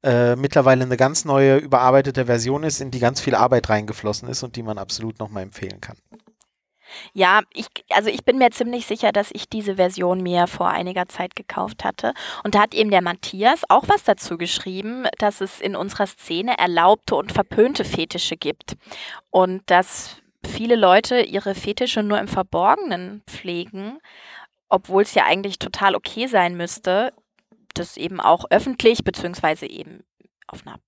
äh, mittlerweile eine ganz neue, überarbeitete Version ist, in die ganz viel Arbeit reingeflossen ist und die man absolut noch mal empfehlen kann. Ja, ich, also ich bin mir ziemlich sicher, dass ich diese Version mir vor einiger Zeit gekauft hatte. Und da hat eben der Matthias auch was dazu geschrieben, dass es in unserer Szene erlaubte und verpönte Fetische gibt. Und dass viele Leute ihre Fetische nur im Verborgenen pflegen, obwohl es ja eigentlich total okay sein müsste, das eben auch öffentlich beziehungsweise eben auf einer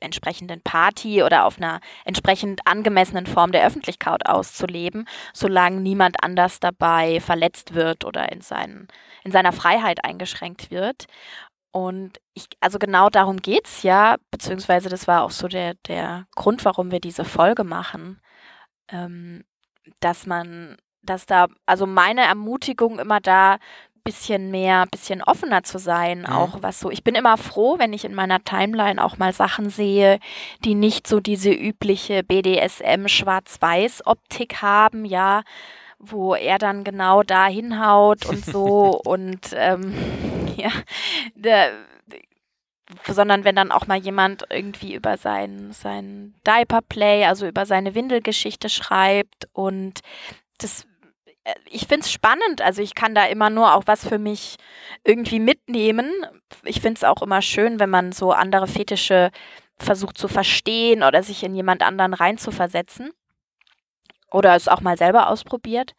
entsprechenden Party oder auf einer entsprechend angemessenen Form der Öffentlichkeit auszuleben, solange niemand anders dabei verletzt wird oder in, seinen, in seiner Freiheit eingeschränkt wird. Und ich, also genau darum geht es ja, beziehungsweise das war auch so der, der Grund, warum wir diese Folge machen, ähm, dass man, dass da, also meine Ermutigung immer da, bisschen mehr, bisschen offener zu sein, mhm. auch was so. Ich bin immer froh, wenn ich in meiner Timeline auch mal Sachen sehe, die nicht so diese übliche BDSM Schwarz-Weiß-Optik haben, ja, wo er dann genau da hinhaut und so und ähm, ja, der, sondern wenn dann auch mal jemand irgendwie über sein, sein Diaper-Play, also über seine Windelgeschichte schreibt und das äh, ich finde es spannend, also ich kann da immer nur auch was für mich irgendwie mitnehmen. Ich finde es auch immer schön, wenn man so andere Fetische versucht zu verstehen oder sich in jemand anderen reinzuversetzen. Oder es auch mal selber ausprobiert.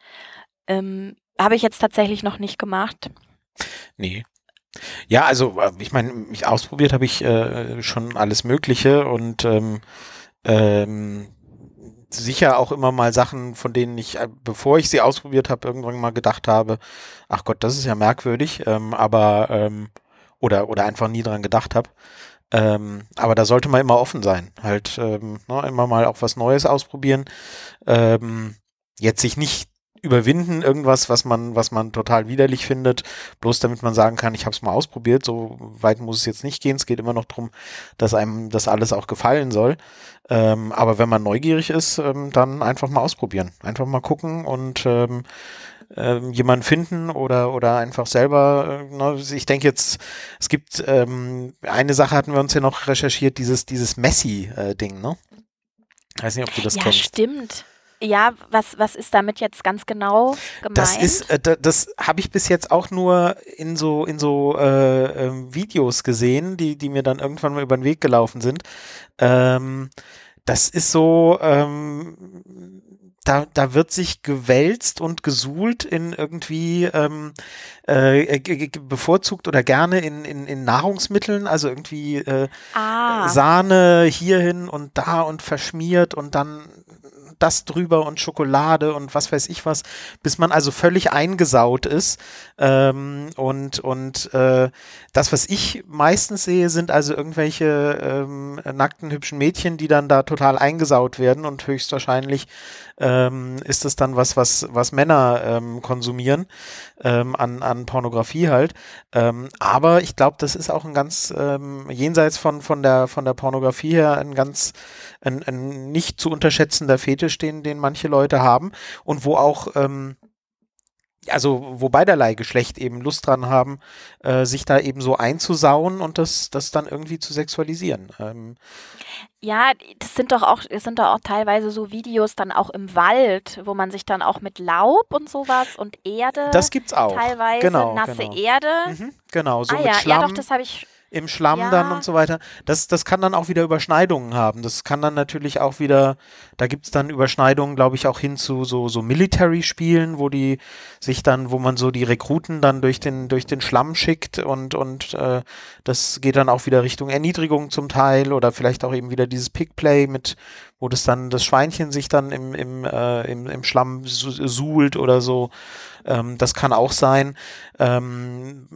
Ähm, Habe ich jetzt tatsächlich noch nicht gemacht. Nee, ja, also äh, ich meine, mich ausprobiert habe ich äh, schon alles Mögliche und ähm, ähm, sicher auch immer mal Sachen, von denen ich, äh, bevor ich sie ausprobiert habe, irgendwann mal gedacht habe, ach Gott, das ist ja merkwürdig, ähm, aber ähm, oder oder einfach nie dran gedacht habe. Ähm, aber da sollte man immer offen sein, halt ähm, ne, immer mal auch was Neues ausprobieren. Ähm, jetzt sich nicht überwinden, irgendwas, was man, was man total widerlich findet, bloß damit man sagen kann, ich habe es mal ausprobiert, so weit muss es jetzt nicht gehen. Es geht immer noch darum, dass einem das alles auch gefallen soll. Ähm, aber wenn man neugierig ist, ähm, dann einfach mal ausprobieren. Einfach mal gucken und ähm, ähm, jemanden finden oder, oder einfach selber. Äh, ne, ich denke jetzt, es gibt ähm, eine Sache hatten wir uns ja noch recherchiert, dieses, dieses Messi-Ding, ne? Ich weiß nicht, ob du das ja, kennst. Ja, stimmt. Ja, was, was ist damit jetzt ganz genau gemeint? Das ist, äh, das habe ich bis jetzt auch nur in so, in so äh, äh, Videos gesehen, die, die mir dann irgendwann mal über den Weg gelaufen sind. Ähm, das ist so, ähm, da, da wird sich gewälzt und gesuhlt in irgendwie ähm, äh, bevorzugt oder gerne in, in, in Nahrungsmitteln, also irgendwie äh, ah. Sahne hierhin und da und verschmiert und dann das drüber und Schokolade und was weiß ich was, bis man also völlig eingesaut ist. Ähm, und und äh, das, was ich meistens sehe, sind also irgendwelche ähm, nackten, hübschen Mädchen, die dann da total eingesaut werden und höchstwahrscheinlich ähm, ist es dann was, was, was Männer ähm, konsumieren ähm, an, an Pornografie halt. Ähm, aber ich glaube, das ist auch ein ganz ähm, jenseits von, von, der, von der Pornografie her ein ganz ein, ein nicht zu unterschätzender Fetisch, den, den manche Leute haben und wo auch ähm, also wo beiderlei Geschlecht eben Lust dran haben, äh, sich da eben so einzusauen und das, das dann irgendwie zu sexualisieren. Ähm, ja, das sind doch auch, das sind doch auch teilweise so Videos dann auch im Wald, wo man sich dann auch mit Laub und sowas und Erde. Das gibt's auch. Teilweise genau, nasse genau. Erde. Mhm, genau, so ah mit ja, Schlamm. ja, doch, das habe ich im Schlamm Ja. dann und so weiter. Das, das kann dann auch wieder Überschneidungen haben. Das kann dann natürlich auch wieder, da gibt's dann Überschneidungen, glaube ich, auch hin zu so, so Military-Spielen, wo die sich dann, wo man so die Rekruten dann durch den, durch den Schlamm schickt und, und äh, das geht dann auch wieder Richtung Erniedrigung zum Teil oder vielleicht auch eben wieder dieses Pickplay mit, wo das dann das Schweinchen sich dann im, im, äh, im, im Schlamm su suhlt oder so. Ähm, das kann auch sein. Ähm,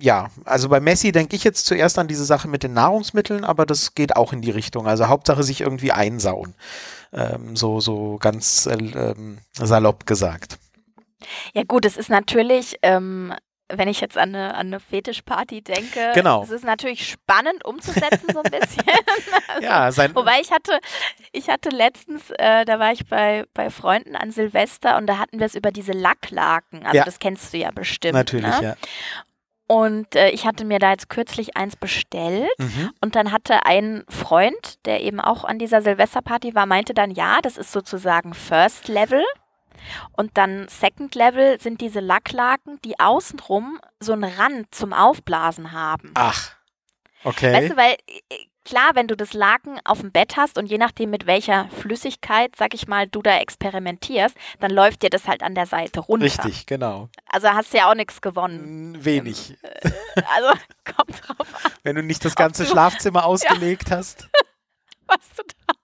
ja, also bei Messi denke ich jetzt zuerst an diese Sache mit den Nahrungsmitteln, aber das geht auch in die Richtung. Also Hauptsache sich irgendwie einsauen. Ähm, so, so ganz äh, ähm, salopp gesagt. Ja gut, es ist natürlich, ähm, wenn ich jetzt an eine, an eine Fetischparty denke, Genau. es ist natürlich spannend umzusetzen so ein bisschen. Also, Ja, sein, Wobei ich hatte, ich hatte letztens, äh, da war ich bei, bei Freunden an Silvester und da hatten wir es über diese Lacklaken. Also Ja. das kennst du ja bestimmt. natürlich, ne? ja. Und äh, ich hatte mir da jetzt kürzlich eins bestellt Mhm. und dann hatte ein Freund, der eben auch an dieser Silvesterparty war, meinte dann, ja, das ist sozusagen First Level. Und dann Second Level sind diese Lacklaken, die außenrum so einen Rand zum Aufblasen haben. Ach, okay. Weißt du, weil äh, klar, wenn du das Laken auf dem Bett hast und je nachdem mit welcher Flüssigkeit, sag ich mal, du da experimentierst, dann läuft dir das halt an der Seite runter. Richtig, genau. Also hast du ja auch nichts gewonnen. Wenig. Also kommt drauf an, Wenn du nicht das ganze Schlafzimmer ausgelegt hast. was du da,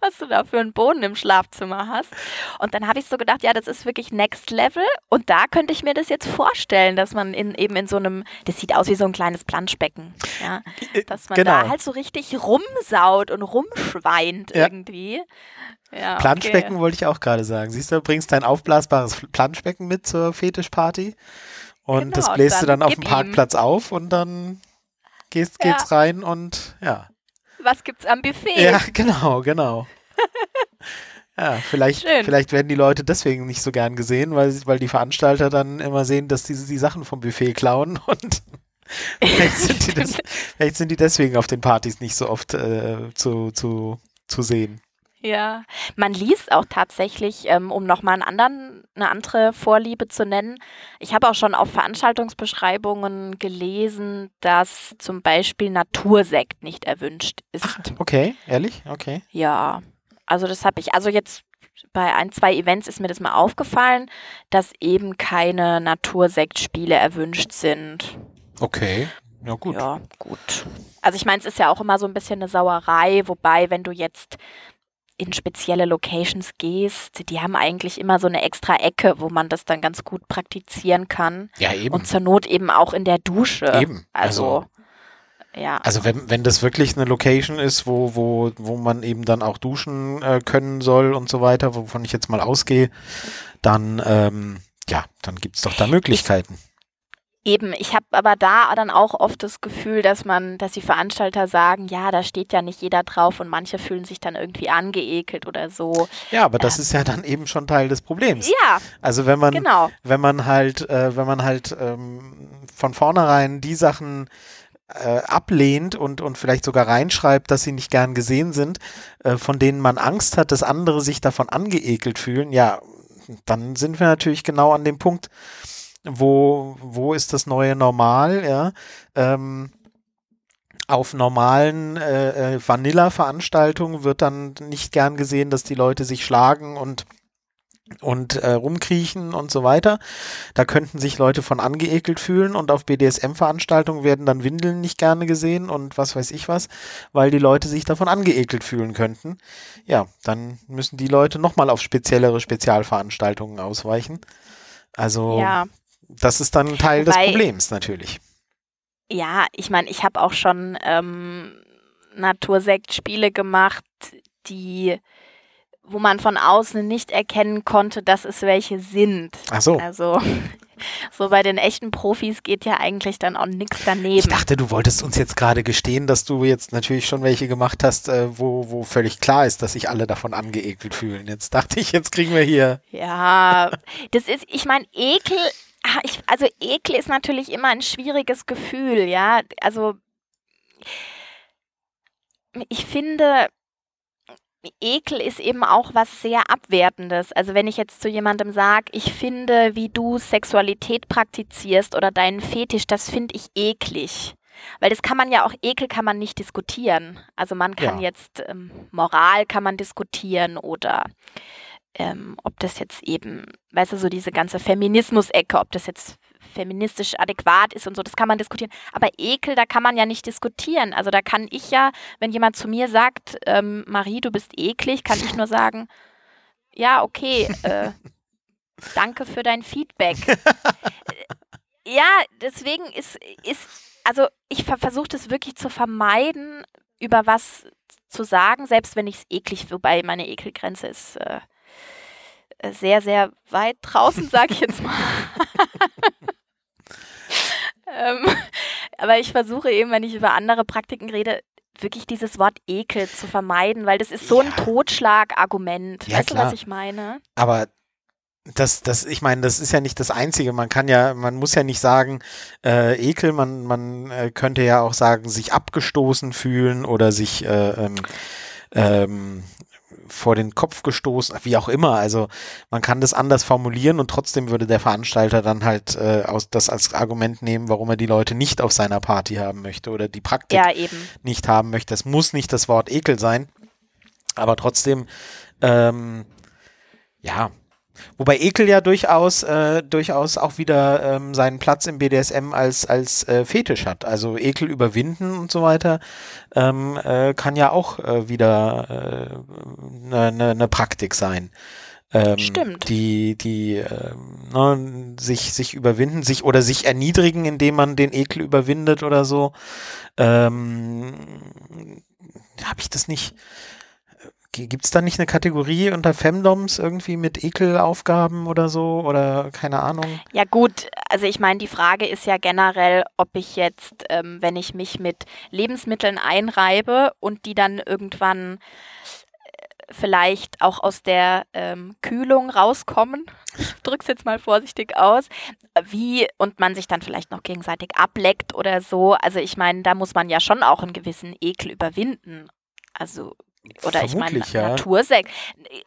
was du da für einen Boden im Schlafzimmer hast. Und dann habe ich so gedacht, ja, das ist wirklich Next Level. Und da könnte ich mir das jetzt vorstellen, dass man in, eben in so einem, das sieht aus wie so ein kleines Planschbecken, ja, dass man da genau. halt so richtig rumsaut und rumschweint Ja. irgendwie. Ja, Planschbecken okay. wollte ich auch gerade sagen. Siehst du, bringst dein aufblasbares Planschbecken mit zur Fetischparty und Genau, das bläst du dann dann auf dem gib ihm. Parkplatz auf und dann gehst, Ja. geht's rein und ja. Was gibt's am Buffet? Ja, genau, genau. Ja, vielleicht, Schön. vielleicht werden die Leute deswegen nicht so gern gesehen, weil, weil die Veranstalter dann immer sehen, dass die die Sachen vom Buffet klauen und vielleicht, sind die des, vielleicht sind die deswegen auf den Partys nicht so oft äh, zu, zu, zu sehen. Ja, man liest auch tatsächlich, ähm, um nochmal einen anderen, eine andere Vorliebe zu nennen. Ich habe auch schon auf Veranstaltungsbeschreibungen gelesen, dass zum Beispiel Natursekt nicht erwünscht ist. Okay, ehrlich? Okay. Ja, also das habe ich, also jetzt bei ein, zwei Events ist mir das mal aufgefallen, dass eben keine Natursektspiele erwünscht sind. Okay. Ja, gut. Ja, gut. Also ich meine, es ist ja auch immer so ein bisschen eine Sauerei, wobei, wenn du jetzt in spezielle Locations gehst, die haben eigentlich immer so eine extra Ecke, wo man das dann ganz gut praktizieren kann. Ja, eben. Und zur Not eben auch in der Dusche. Eben. Also, ja. Also wenn, wenn das wirklich eine Location ist, wo, wo, wo man eben dann auch duschen äh, können soll und so weiter, wovon ich jetzt mal ausgehe, dann, ähm, ja, dann gibt's doch da Möglichkeiten. Eben, ich habe aber da dann auch oft das Gefühl, dass man, dass die Veranstalter sagen, ja, da steht ja nicht jeder drauf und manche fühlen sich dann irgendwie angeekelt oder so. Ja, aber das ist ja dann eben schon Teil des Problems. Ja, Also wenn man, genau. wenn man halt, äh, wenn man halt ähm, von vornherein die Sachen äh, ablehnt und, und vielleicht sogar reinschreibt, dass sie nicht gern gesehen sind, äh, von denen man Angst hat, dass andere sich davon angeekelt fühlen, ja, dann sind wir natürlich genau an dem Punkt, wo, wo ist das neue Normal, ja. Ähm, auf normalen äh, äh, Vanilla-Veranstaltungen wird dann nicht gern gesehen, dass die Leute sich schlagen und und äh, rumkriechen und so weiter. Da könnten sich Leute von angeekelt fühlen und auf BDSM-Veranstaltungen werden dann Windeln nicht gerne gesehen und was weiß ich was, weil die Leute sich davon angeekelt fühlen könnten. Ja, dann müssen die Leute nochmal auf speziellere Spezialveranstaltungen ausweichen. Also ja. Das ist dann Teil Wobei, des Problems natürlich. Ja, ich meine, ich habe auch schon ähm, Natursektspiele gemacht, die wo man von außen nicht erkennen konnte, dass es welche sind. Ach so. Also so bei den echten Profis geht ja eigentlich dann auch nichts daneben. Ich dachte, du wolltest uns jetzt gerade gestehen, dass du jetzt natürlich schon welche gemacht hast, äh, wo, wo völlig klar ist, dass sich alle davon angeekelt fühlen. Jetzt dachte ich, jetzt kriegen wir hier. Ja, das ist, ich meine, Ekel, ich, also Ekel ist natürlich immer ein schwieriges Gefühl, ja. Also ich finde, Ekel ist eben auch was sehr Abwertendes. Also wenn ich jetzt zu jemandem sage, ich finde, wie du Sexualität praktizierst oder deinen Fetisch, das finde ich eklig. Weil das kann man ja auch, Ekel kann man nicht diskutieren. Also man kann ja. jetzt, ähm, Moral kann man diskutieren oder ähm, ob das jetzt eben, weißt du, so diese ganze Feminismus-Ecke, ob das jetzt feministisch adäquat ist und so, das kann man diskutieren. Aber Ekel, da kann man ja nicht diskutieren. Also da kann ich ja, wenn jemand zu mir sagt, ähm, Marie, du bist eklig, kann ich nur sagen, ja, okay, äh, danke für dein Feedback. ja, deswegen ist, ist also ich versuche das wirklich zu vermeiden, über was zu sagen, selbst wenn ich es eklig, wobei meine Ekelgrenze ist äh, sehr, sehr weit draußen, sage ich jetzt mal. Ähm, aber ich versuche eben, wenn ich über andere Praktiken rede, wirklich dieses Wort Ekel zu vermeiden, weil das ist so ja. ein Totschlagargument. Ja, weißt klar. du, was ich meine? Aber das, das, ich meine, das ist ja nicht das Einzige. Man kann ja, man muss ja nicht sagen, äh, Ekel, man, man äh, könnte ja auch sagen, sich abgestoßen fühlen oder sich äh, ähm, ähm, vor den Kopf gestoßen, wie auch immer. Also man kann das anders formulieren und trotzdem würde der Veranstalter dann halt äh, aus, das als Argument nehmen, warum er die Leute nicht auf seiner Party haben möchte oder die Praktik ja, nicht haben möchte. Es muss nicht das Wort Ekel sein, aber trotzdem, ähm, ja, Wobei Ekel ja durchaus, äh, durchaus auch wieder ähm, seinen Platz im BDSM als, als äh, Fetisch hat. Also Ekel überwinden und so weiter ähm, äh, kann ja auch äh, wieder eine äh, ne, ne Praktik sein. Ähm, Stimmt. Die, die ähm, ne, sich, sich überwinden, sich oder sich erniedrigen, indem man den Ekel überwindet oder so. Ähm, Habe ich das nicht? Gibt es da nicht eine Kategorie unter Femdoms irgendwie mit Ekelaufgaben oder so oder keine Ahnung? Ja gut, also ich meine, die Frage ist ja generell, ob ich jetzt, ähm, wenn ich mich mit Lebensmitteln einreibe und die dann irgendwann äh, vielleicht auch aus der ähm, Kühlung rauskommen, ich drücke es jetzt mal vorsichtig aus, wie und man sich dann vielleicht noch gegenseitig ableckt oder so. Also ich meine, da muss man ja schon auch einen gewissen Ekel überwinden. Also oder ich meine ja. Natursekt.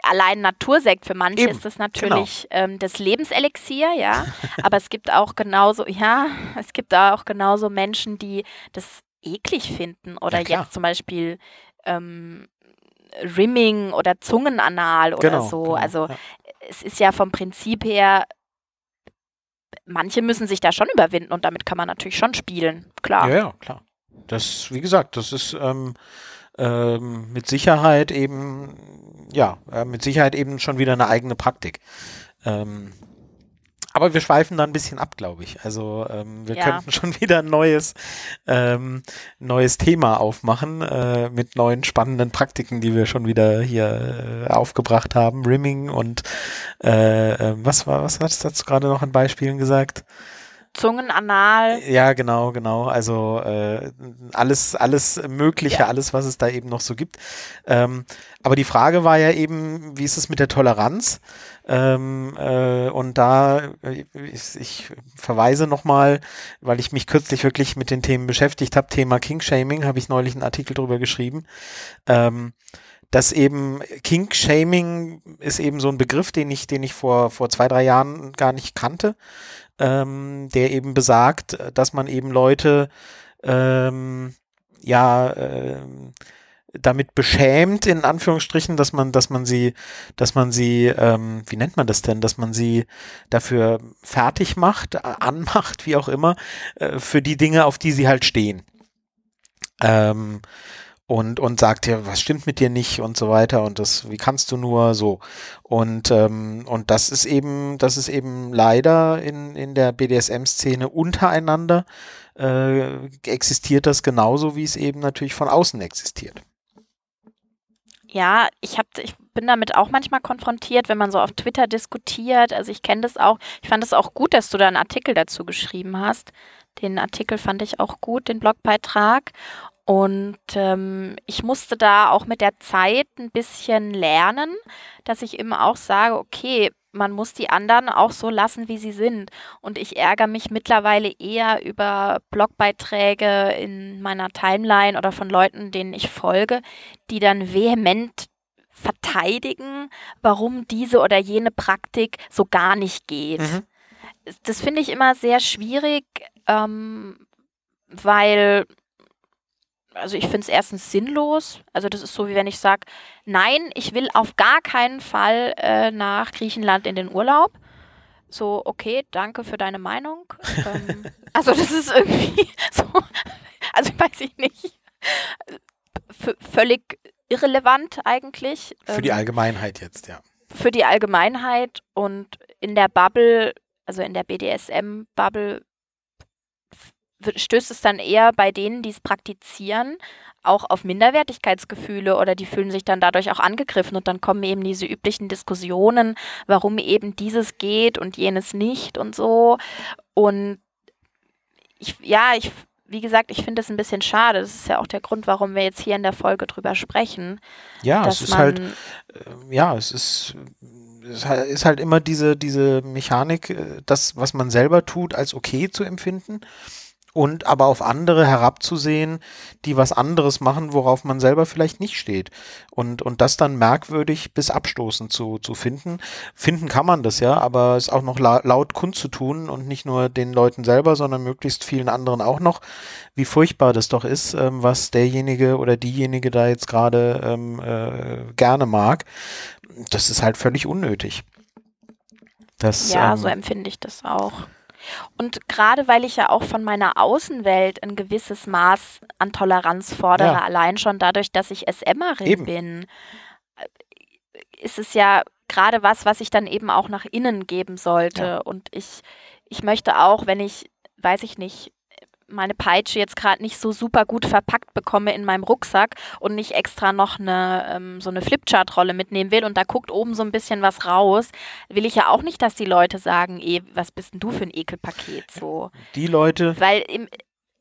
Allein Natursekt, für manche Eben, ist das natürlich genau. ähm, das Lebenselixier, ja. Aber es gibt auch genauso, ja, es gibt auch genauso Menschen, die das eklig finden. Oder ja, jetzt zum Beispiel ähm, Rimming oder Zungenanal oder genau, so. Genau, also ja. es ist ja vom Prinzip her, manche müssen sich da schon überwinden und damit kann man natürlich schon spielen, klar. Ja, ja, klar. Das, wie gesagt, das ist ähm, ähm, mit Sicherheit eben, ja, äh, mit Sicherheit eben schon wieder eine eigene Praktik. Ähm, aber wir schweifen da ein bisschen ab, glaube ich. Also ähm, wir ja. könnten schon wieder ein neues, ähm, neues Thema aufmachen äh, mit neuen spannenden Praktiken, die wir schon wieder hier äh, aufgebracht haben. Rimming und äh, äh was war, was hast du gerade noch an Beispielen gesagt? Zungenanal. Ja, genau, genau. Also äh, alles, alles Mögliche, ja. alles, was es da eben noch so gibt. Ähm, aber die Frage war ja eben, wie ist es mit der Toleranz? Ähm, äh, und da, äh, ich, ich verweise nochmal, weil ich mich kürzlich wirklich mit den Themen beschäftigt habe, Thema King-Shaming, habe ich neulich einen Artikel drüber geschrieben. Ähm, dass eben Kink-Shaming ist eben so ein Begriff, den ich, den ich vor, vor zwei, drei Jahren gar nicht kannte ähm, der eben besagt, dass man eben Leute ähm, ja äh, damit beschämt, in Anführungsstrichen, dass man, dass man sie, dass man sie, ähm, wie nennt man das denn, dass man sie dafür fertig macht, äh, anmacht, wie auch immer, äh, für die Dinge, auf die sie halt stehen. Ähm, und, und sagt dir, was stimmt mit dir nicht und so weiter und das, wie kannst du nur so. Und, ähm, und das ist eben, das ist eben leider in, in der BDSM-Szene untereinander äh, existiert das genauso, wie es eben natürlich von außen existiert. Ja, ich, hab, ich bin damit auch manchmal konfrontiert, wenn man so auf Twitter diskutiert. Also ich kenne das auch. Ich fand es auch gut, dass du da einen Artikel dazu geschrieben hast. Den Artikel fand ich auch gut, den Blogbeitrag. Und ähm, ich musste da auch mit der Zeit ein bisschen lernen, dass ich immer auch sage, okay, man muss die anderen auch so lassen, wie sie sind. Und ich ärgere mich mittlerweile eher über Blogbeiträge in meiner Timeline oder von Leuten, denen ich folge, die dann vehement verteidigen, warum diese oder jene Praktik so gar nicht geht. Mhm. Das finde ich immer sehr schwierig, ähm, weil also ich finde es erstens sinnlos. Also das ist so, wie wenn ich sage, nein, ich will auf gar keinen Fall äh, nach Griechenland in den Urlaub. So, okay, danke für deine Meinung. ähm, also das ist irgendwie so, also weiß ich nicht, v völlig irrelevant eigentlich. Für die ähm, Allgemeinheit jetzt, ja. Für die Allgemeinheit und in der Bubble, also in der BDSM-Bubble stößt es dann eher bei denen, die es praktizieren, auch auf Minderwertigkeitsgefühle oder die fühlen sich dann dadurch auch angegriffen und dann kommen eben diese üblichen Diskussionen, warum eben dieses geht und jenes nicht und so. Und ich, ja, ich, wie gesagt, ich finde es ein bisschen schade. Das ist ja auch der Grund, warum wir jetzt hier in der Folge drüber sprechen. Ja, es ist halt, äh, ja, es ist es ist halt immer diese, diese Mechanik, äh, das, was man selber tut, als okay zu empfinden und aber auf andere herabzusehen, die was anderes machen, worauf man selber vielleicht nicht steht. Und, und das dann merkwürdig bis abstoßend zu, zu finden. Finden kann man das ja, aber es auch noch la laut kundzutun und nicht nur den Leuten selber, sondern möglichst vielen anderen auch noch, wie furchtbar das doch ist, ähm, was derjenige oder diejenige da jetzt gerade ähm, äh, gerne mag. Das ist halt völlig unnötig. Das, ja, ähm, so empfinde ich das auch. Und gerade weil ich ja auch von meiner Außenwelt ein gewisses Maß an Toleranz fordere, ja. allein schon dadurch, dass ich SMerin eben. bin, äh, ist es ja gerade was, was ich dann eben auch nach innen geben sollte. Ja. Und ich, ich möchte auch, wenn ich, weiß ich nicht, meine Peitsche jetzt gerade nicht so super gut verpackt bekomme in meinem Rucksack und nicht extra noch eine ähm, so eine Flipchart-Rolle mitnehmen will und da guckt oben so ein bisschen was raus, will ich ja auch nicht, dass die Leute sagen, eh, was bist denn du für ein Ekelpaket so. Die Leute. Weil im,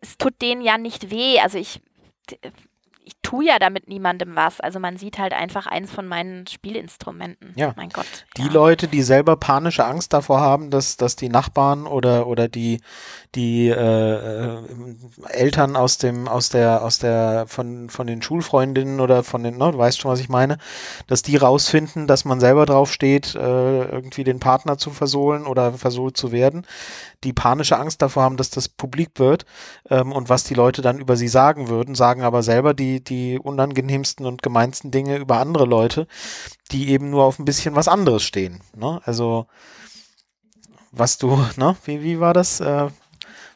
es tut denen ja nicht weh. Also ich ich tue ja damit niemandem was. Also man sieht halt einfach eins von meinen Spielinstrumenten. Ja. Mein Gott. Die ja. Leute, die selber panische Angst davor haben, dass, dass die Nachbarn oder, oder die, die äh, Eltern aus dem, aus der, aus der, von, von den Schulfreundinnen oder von den, ne, du weißt schon, was ich meine, dass die rausfinden, dass man selber drauf steht, äh, irgendwie den Partner zu versohlen oder versohlt zu werden, die panische Angst davor haben, dass das publik wird ähm, und was die Leute dann über sie sagen würden, sagen aber selber die, die unangenehmsten und gemeinsten Dinge über andere Leute, die eben nur auf ein bisschen was anderes stehen. Ne? Also was du, ne, wie, wie war das? Äh,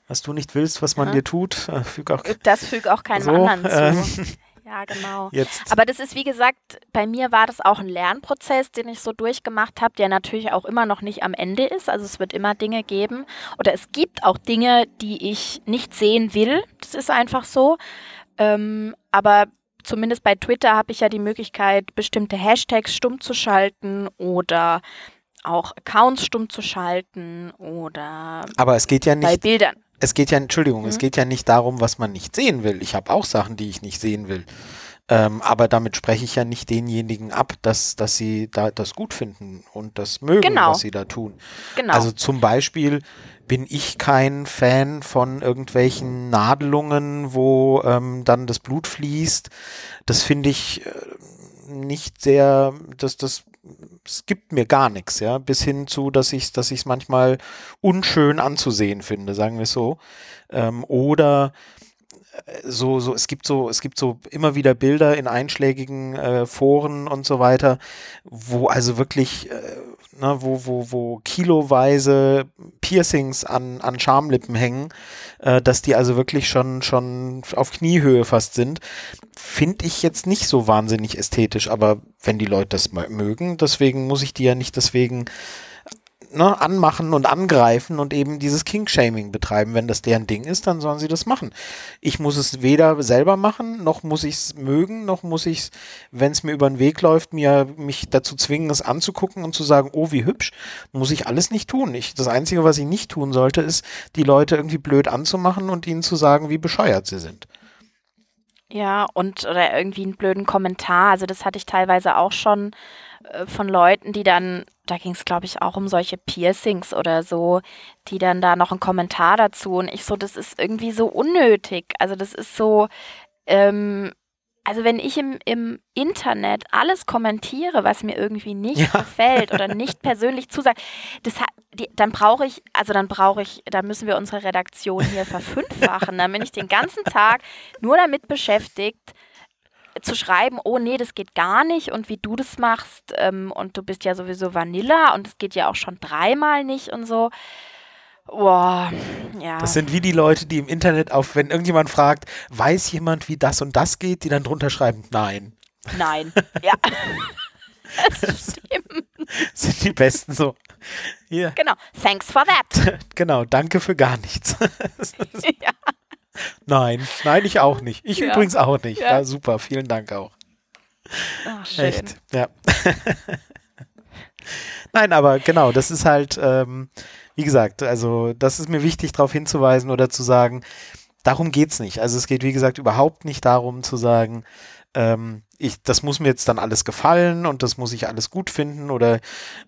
was du nicht willst, was man ja. dir tut, äh, füg auch. Das füg auch keinem so, anderen zu. Ja, genau. Jetzt. Aber das ist, wie gesagt, bei mir war das auch ein Lernprozess, den ich so durchgemacht habe, der natürlich auch immer noch nicht am Ende ist. Also es wird immer Dinge geben oder es gibt auch Dinge, die ich nicht sehen will. Das ist einfach so. Ähm, aber zumindest bei Twitter habe ich ja die Möglichkeit, bestimmte Hashtags stumm zu schalten oder auch Accounts stumm zu schalten oder aber es geht ja nicht bei Bildern es geht ja, Entschuldigung, mhm. es geht ja nicht darum, was man nicht sehen will. Ich habe auch Sachen, die ich nicht sehen will. Ähm, aber damit spreche ich ja nicht denjenigen ab, dass, dass sie da das gut finden und das mögen, genau. was sie da tun. Genau. Also zum Beispiel bin ich kein Fan von irgendwelchen Nadelungen, wo ähm, dann das Blut fließt. Das finde ich äh, nicht sehr, das, das es gibt mir gar nichts, ja, bis hin zu, dass ich es dass ich's manchmal unschön anzusehen finde, sagen wir so. Ähm, oder so, so, es gibt so, es gibt so immer wieder Bilder in einschlägigen äh, Foren und so weiter, wo also wirklich, äh, ne, wo, wo, wo kiloweise Piercings an, an Schamlippen hängen, äh, dass die also wirklich schon, schon auf Kniehöhe fast sind, finde ich jetzt nicht so wahnsinnig ästhetisch, aber wenn die Leute das mögen, deswegen muss ich die ja nicht deswegen ne, anmachen und angreifen und eben dieses King-Shaming betreiben. Wenn das deren Ding ist, dann sollen sie das machen. Ich muss es weder selber machen, noch muss ich es mögen, noch muss ich es, wenn es mir über den Weg läuft, mir mich dazu zwingen, es anzugucken und zu sagen, oh, wie hübsch, muss ich alles nicht tun. Ich, das Einzige, was ich nicht tun sollte, ist, die Leute irgendwie blöd anzumachen und ihnen zu sagen, wie bescheuert sie sind. Ja, und oder irgendwie einen blöden Kommentar. Also das hatte ich teilweise auch schon von Leuten, die dann, da ging es glaube ich auch um solche Piercings oder so, die dann da noch einen Kommentar dazu und ich so, das ist irgendwie so unnötig. Also das ist so, ähm, also wenn ich im, im Internet alles kommentiere, was mir irgendwie nicht ja. gefällt oder nicht persönlich zusagt, das hat, die, dann brauche ich, also dann brauche ich, da müssen wir unsere Redaktion hier verfünffachen. Dann bin ich den ganzen Tag nur damit beschäftigt, zu schreiben, oh nee, das geht gar nicht und wie du das machst ähm, und du bist ja sowieso Vanilla und es geht ja auch schon dreimal nicht und so. Boah, ja. Das sind wie die Leute, die im Internet auf, wenn irgendjemand fragt, weiß jemand, wie das und das geht, die dann drunter schreiben, nein. Nein, ja. das stimmt. sind die Besten so. Hier. Genau, thanks for that. genau, danke für gar nichts. ja. Nein, nein, ich auch nicht. Ich ja. übrigens auch nicht. Ja. ja. super, vielen Dank auch. Ach, schön. Echt, ja. nein, aber genau, das ist halt, ähm, wie gesagt, also das ist mir wichtig, darauf hinzuweisen oder zu sagen, darum geht es nicht. Also es geht, wie gesagt, überhaupt nicht darum zu sagen, ähm, ich, das muss mir jetzt dann alles gefallen und das muss ich alles gut finden oder,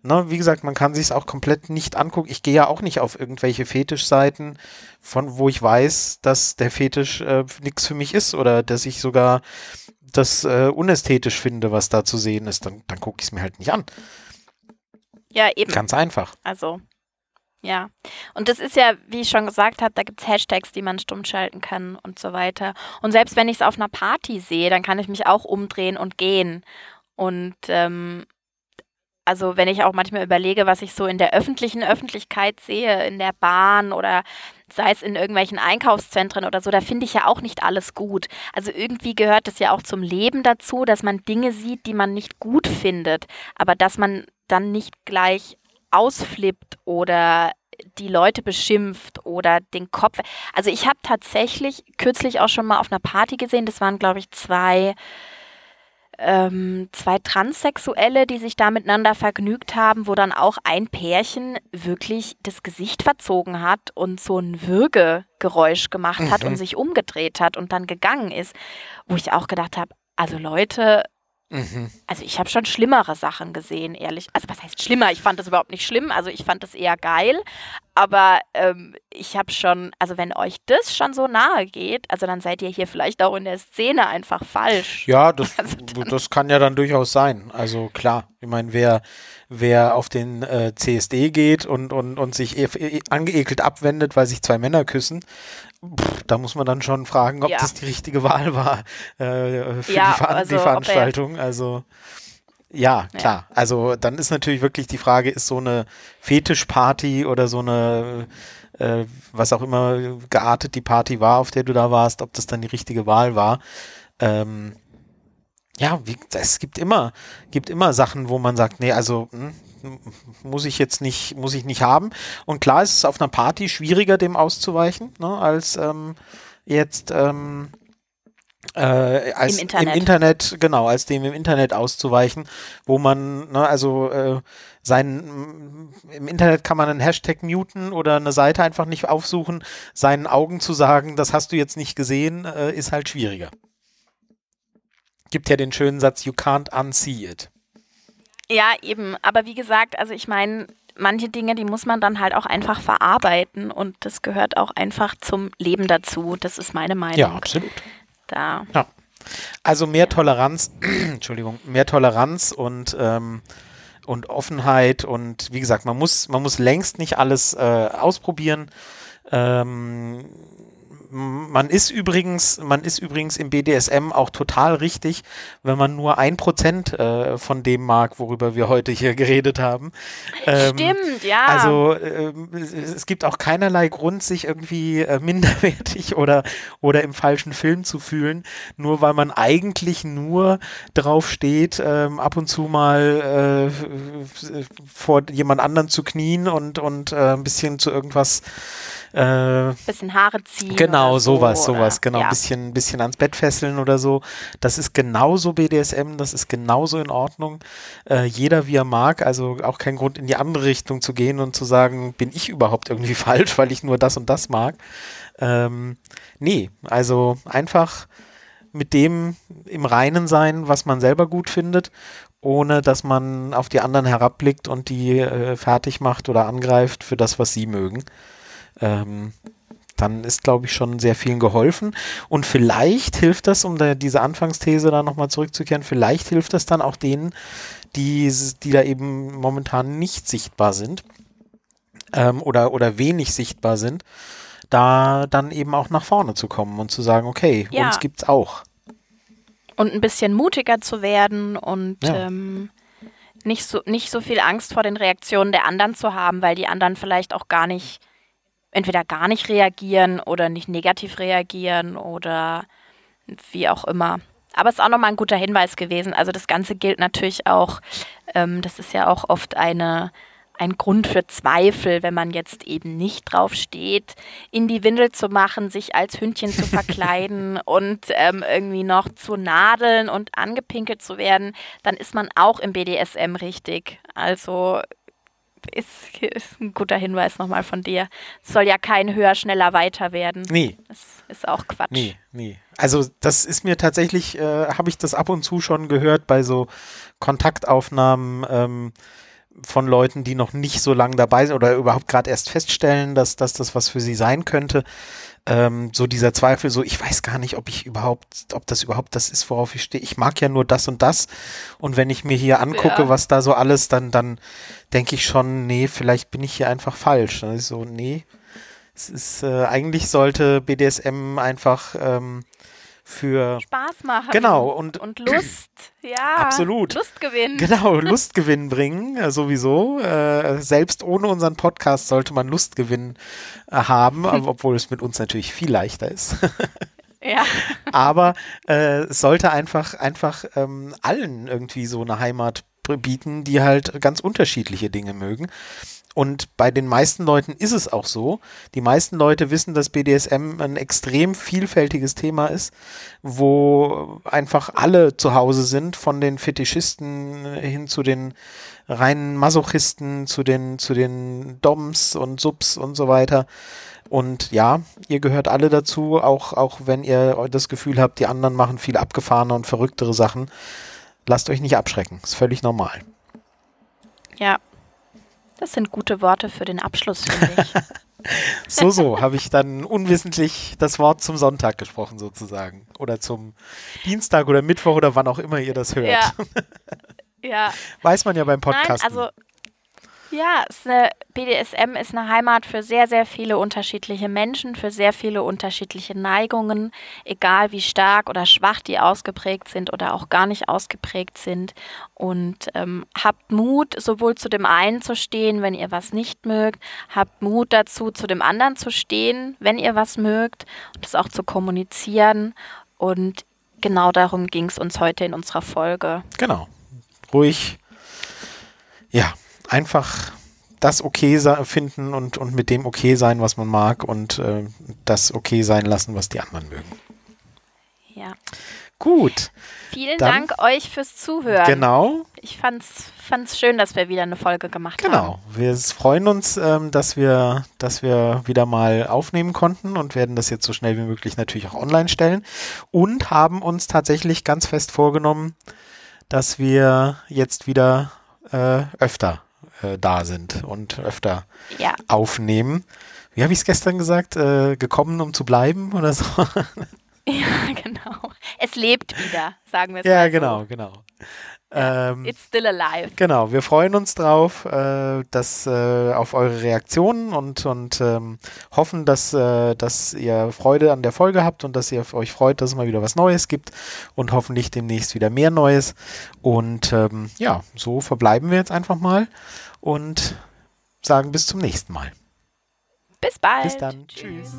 ne, wie gesagt, man kann sich es auch komplett nicht angucken. Ich gehe ja auch nicht auf irgendwelche Fetischseiten, von wo ich weiß, dass der Fetisch äh, nichts für mich ist oder dass ich sogar das äh, unästhetisch finde, was da zu sehen ist. Dann, dann gucke ich es mir halt nicht an. Ja, eben. Ganz einfach. Also, ja, und das ist ja, wie ich schon gesagt habe, da gibt es Hashtags, die man stumm schalten kann und so weiter. Und selbst wenn ich es auf einer Party sehe, dann kann ich mich auch umdrehen und gehen. Und ähm, also wenn ich auch manchmal überlege, was ich so in der öffentlichen Öffentlichkeit sehe, in der Bahn oder sei es in irgendwelchen Einkaufszentren oder so, da finde ich ja auch nicht alles gut. Also irgendwie gehört es ja auch zum Leben dazu, dass man Dinge sieht, die man nicht gut findet, aber dass man dann nicht gleich ausflippt oder die Leute beschimpft oder den Kopf. Also ich habe tatsächlich kürzlich auch schon mal auf einer Party gesehen, das waren, glaube ich, zwei, ähm, zwei Transsexuelle, die sich da miteinander vergnügt haben, wo dann auch ein Pärchen wirklich das Gesicht verzogen hat und so ein Würgegeräusch gemacht mhm. hat und mhm. sich umgedreht hat und dann gegangen ist, wo ich auch gedacht habe, also Leute, Mhm. Also ich habe schon schlimmere Sachen gesehen, ehrlich. Also was heißt schlimmer? Ich fand das überhaupt nicht schlimm. Also ich fand das eher geil. Aber ähm, ich habe schon, also wenn euch das schon so nahe geht, also dann seid ihr hier vielleicht auch in der Szene einfach falsch. Ja, das, also das kann ja dann durchaus sein. Also klar, ich meine, wer, wer auf den äh, CSD geht und, und, und sich e e angeekelt abwendet, weil sich zwei Männer küssen, da muss man dann schon fragen, ob ja. das die richtige Wahl war äh, für ja, die, Ver also, die, Veranstaltung. Also ja, klar. Ja. Also dann ist natürlich wirklich die Frage, ist so eine Fetischparty oder so eine, äh, was auch immer geartet die Party war, auf der du da warst, ob das dann die richtige Wahl war. Ähm, ja, wie, es gibt immer, gibt immer Sachen, wo man sagt, nee, also hm, muss ich jetzt nicht, muss ich nicht haben. Und klar ist es auf einer Party schwieriger, dem auszuweichen, ne, als ähm, jetzt ähm, äh, als Im Internet. im Internet. genau, als dem im Internet auszuweichen, wo man, ne, also äh, sein, im Internet kann man einen Hashtag muten oder eine Seite einfach nicht aufsuchen, seinen Augen zu sagen, das hast du jetzt nicht gesehen, äh, ist halt schwieriger. Gibt ja den schönen Satz, you can't unsee it. Ja, eben, aber wie gesagt, also ich meine, manche Dinge, die muss man dann halt auch einfach verarbeiten und das gehört auch einfach zum Leben dazu. Das ist meine Meinung. Ja, absolut da. Ja. Also mehr Toleranz, Entschuldigung, mehr Toleranz und ähm, und Offenheit und wie gesagt, man muss man muss längst nicht alles äh, ausprobieren. Ähm, man ist übrigens, man ist übrigens im BDSM auch total richtig, wenn man nur ein Prozent äh, von dem mag, worüber wir heute hier geredet haben. Ähm, Stimmt, ja. Also äh, es gibt auch keinerlei Grund, sich irgendwie äh, minderwertig oder, oder im falschen Film zu fühlen, nur weil man eigentlich nur drauf steht, ähm, ab und zu mal äh, vor jemand anderen zu knien und, und äh, ein bisschen zu irgendwas äh, bisschen Haare ziehen. Genau, so, sowas, sowas, genau. Ja. Ein bisschen, bisschen ans Bett fesseln oder so. Das ist genauso BDSM, das ist genauso in Ordnung. Äh, jeder wie er mag, also auch kein Grund in die andere Richtung zu gehen und zu sagen, bin ich überhaupt irgendwie falsch, weil ich nur das und das mag. Ähm, nee, also einfach mit dem im Reinen sein, was man selber gut findet, ohne dass man auf die anderen herabblickt und die äh, fertig macht oder angreift für das, was sie mögen ähm, dann ist, glaube ich, schon sehr vielen geholfen. Und vielleicht hilft das, um da diese Anfangsthese da nochmal zurückzukehren, vielleicht hilft das dann auch denen, die, die da eben momentan nicht sichtbar sind ähm, oder, oder wenig sichtbar sind, da dann eben auch nach vorne zu kommen und zu sagen, okay, ja. uns gibt's auch. Und ein bisschen mutiger zu werden und ja. ähm, nicht, so, nicht so viel Angst vor den Reaktionen der anderen zu haben, weil die anderen vielleicht auch gar nicht entweder gar nicht reagieren oder nicht negativ reagieren oder wie auch immer. Aber es ist auch nochmal ein guter Hinweis gewesen. Also das Ganze gilt natürlich auch, ähm, das ist ja auch oft eine, ein Grund für Zweifel, wenn man jetzt eben nicht drauf steht, in die Windel zu machen, sich als Hündchen zu verkleiden und ähm, irgendwie noch zu nadeln und angepinkelt zu werden, dann ist man auch im BDSM richtig. Also ist, ist ein guter Hinweis nochmal von dir. Es soll ja kein höher, schneller, weiter werden. Nee. Das ist auch Quatsch. Nee, nee. Also das ist mir tatsächlich, äh, habe ich das ab und zu schon gehört bei so Kontaktaufnahmen ähm, von Leuten, die noch nicht so lange dabei sind oder überhaupt gerade erst feststellen, dass, dass das was für sie sein könnte ähm, so dieser Zweifel, so ich weiß gar nicht, ob ich überhaupt, ob das überhaupt das ist, worauf ich stehe. Ich mag ja nur das und das. Und wenn ich mir hier angucke, ja. was da so alles, dann, dann denke ich schon, nee, vielleicht bin ich hier einfach falsch. Dann ist so, nee. Es ist, äh, eigentlich sollte BDSM einfach ähm, für Spaß machen. Genau und, und Lust, ja. Absolut. Lustgewinn. Genau, Lustgewinn bringen, äh, sowieso. Äh, selbst ohne unseren Podcast sollte man Lustgewinn äh, haben, obwohl es mit uns natürlich viel leichter ist. ja. Aber äh, es sollte einfach, einfach ähm, allen irgendwie so eine Heimat bieten, die halt ganz unterschiedliche Dinge mögen. Und bei den meisten Leuten ist es auch so. Die meisten Leute wissen, dass BDSM ein extrem vielfältiges Thema ist, wo einfach alle zu Hause sind, von den Fetischisten hin zu den reinen Masochisten, zu den, zu den Doms und Subs und so weiter. Und ja, ihr gehört alle dazu, auch, auch wenn ihr das Gefühl habt, die anderen machen viel abgefahrene und verrücktere Sachen. Lasst euch nicht abschrecken. Ist völlig normal. Ja, das sind gute Worte für den Abschluss, finde ich. so, so, habe ich dann unwissentlich das Wort zum Sonntag gesprochen, sozusagen. Oder zum Dienstag oder Mittwoch oder wann auch immer ihr das hört. Ja. ja. Weiß man ja beim Podcast. Also ja, eine, BDSM ist eine Heimat für sehr, sehr viele unterschiedliche Menschen, für sehr viele unterschiedliche Neigungen, egal wie stark oder schwach die ausgeprägt sind oder auch gar nicht ausgeprägt sind. Und ähm, habt Mut, sowohl zu dem einen zu stehen, wenn ihr was nicht mögt, habt Mut dazu, zu dem anderen zu stehen, wenn ihr was mögt und das auch zu kommunizieren. Und genau darum ging es uns heute in unserer Folge. Genau. Ruhig. Ja, einfach das okay finden und, und mit dem okay sein, was man mag und äh, das okay sein lassen, was die anderen mögen. Ja. Gut. Vielen Dann, Dank euch fürs Zuhören. Genau. Ich fand's, fand's schön, dass wir wieder eine Folge gemacht genau. haben. Genau. Wir freuen uns, ähm, dass wir, dass wir wieder mal aufnehmen konnten und werden das jetzt so schnell wie möglich natürlich auch online stellen und haben uns tatsächlich ganz fest vorgenommen, dass wir jetzt wieder äh, öfter äh, da sind und öfter ja. aufnehmen. Wie habe ich es gestern gesagt? Äh, gekommen, um zu bleiben oder so? Ja, genau. Es lebt wieder, sagen wir es Ja, mal genau, so. genau. Ähm, It's still alive. Genau, wir freuen uns drauf, äh, dass, äh, auf eure Reaktionen und, und ähm, hoffen, dass, äh, dass ihr Freude an der Folge habt und dass ihr euch freut, dass es mal wieder was Neues gibt und hoffentlich demnächst wieder mehr Neues. Und ähm, ja, so verbleiben wir jetzt einfach mal und sagen bis zum nächsten Mal. Bis bald. Bis dann. Tschüss.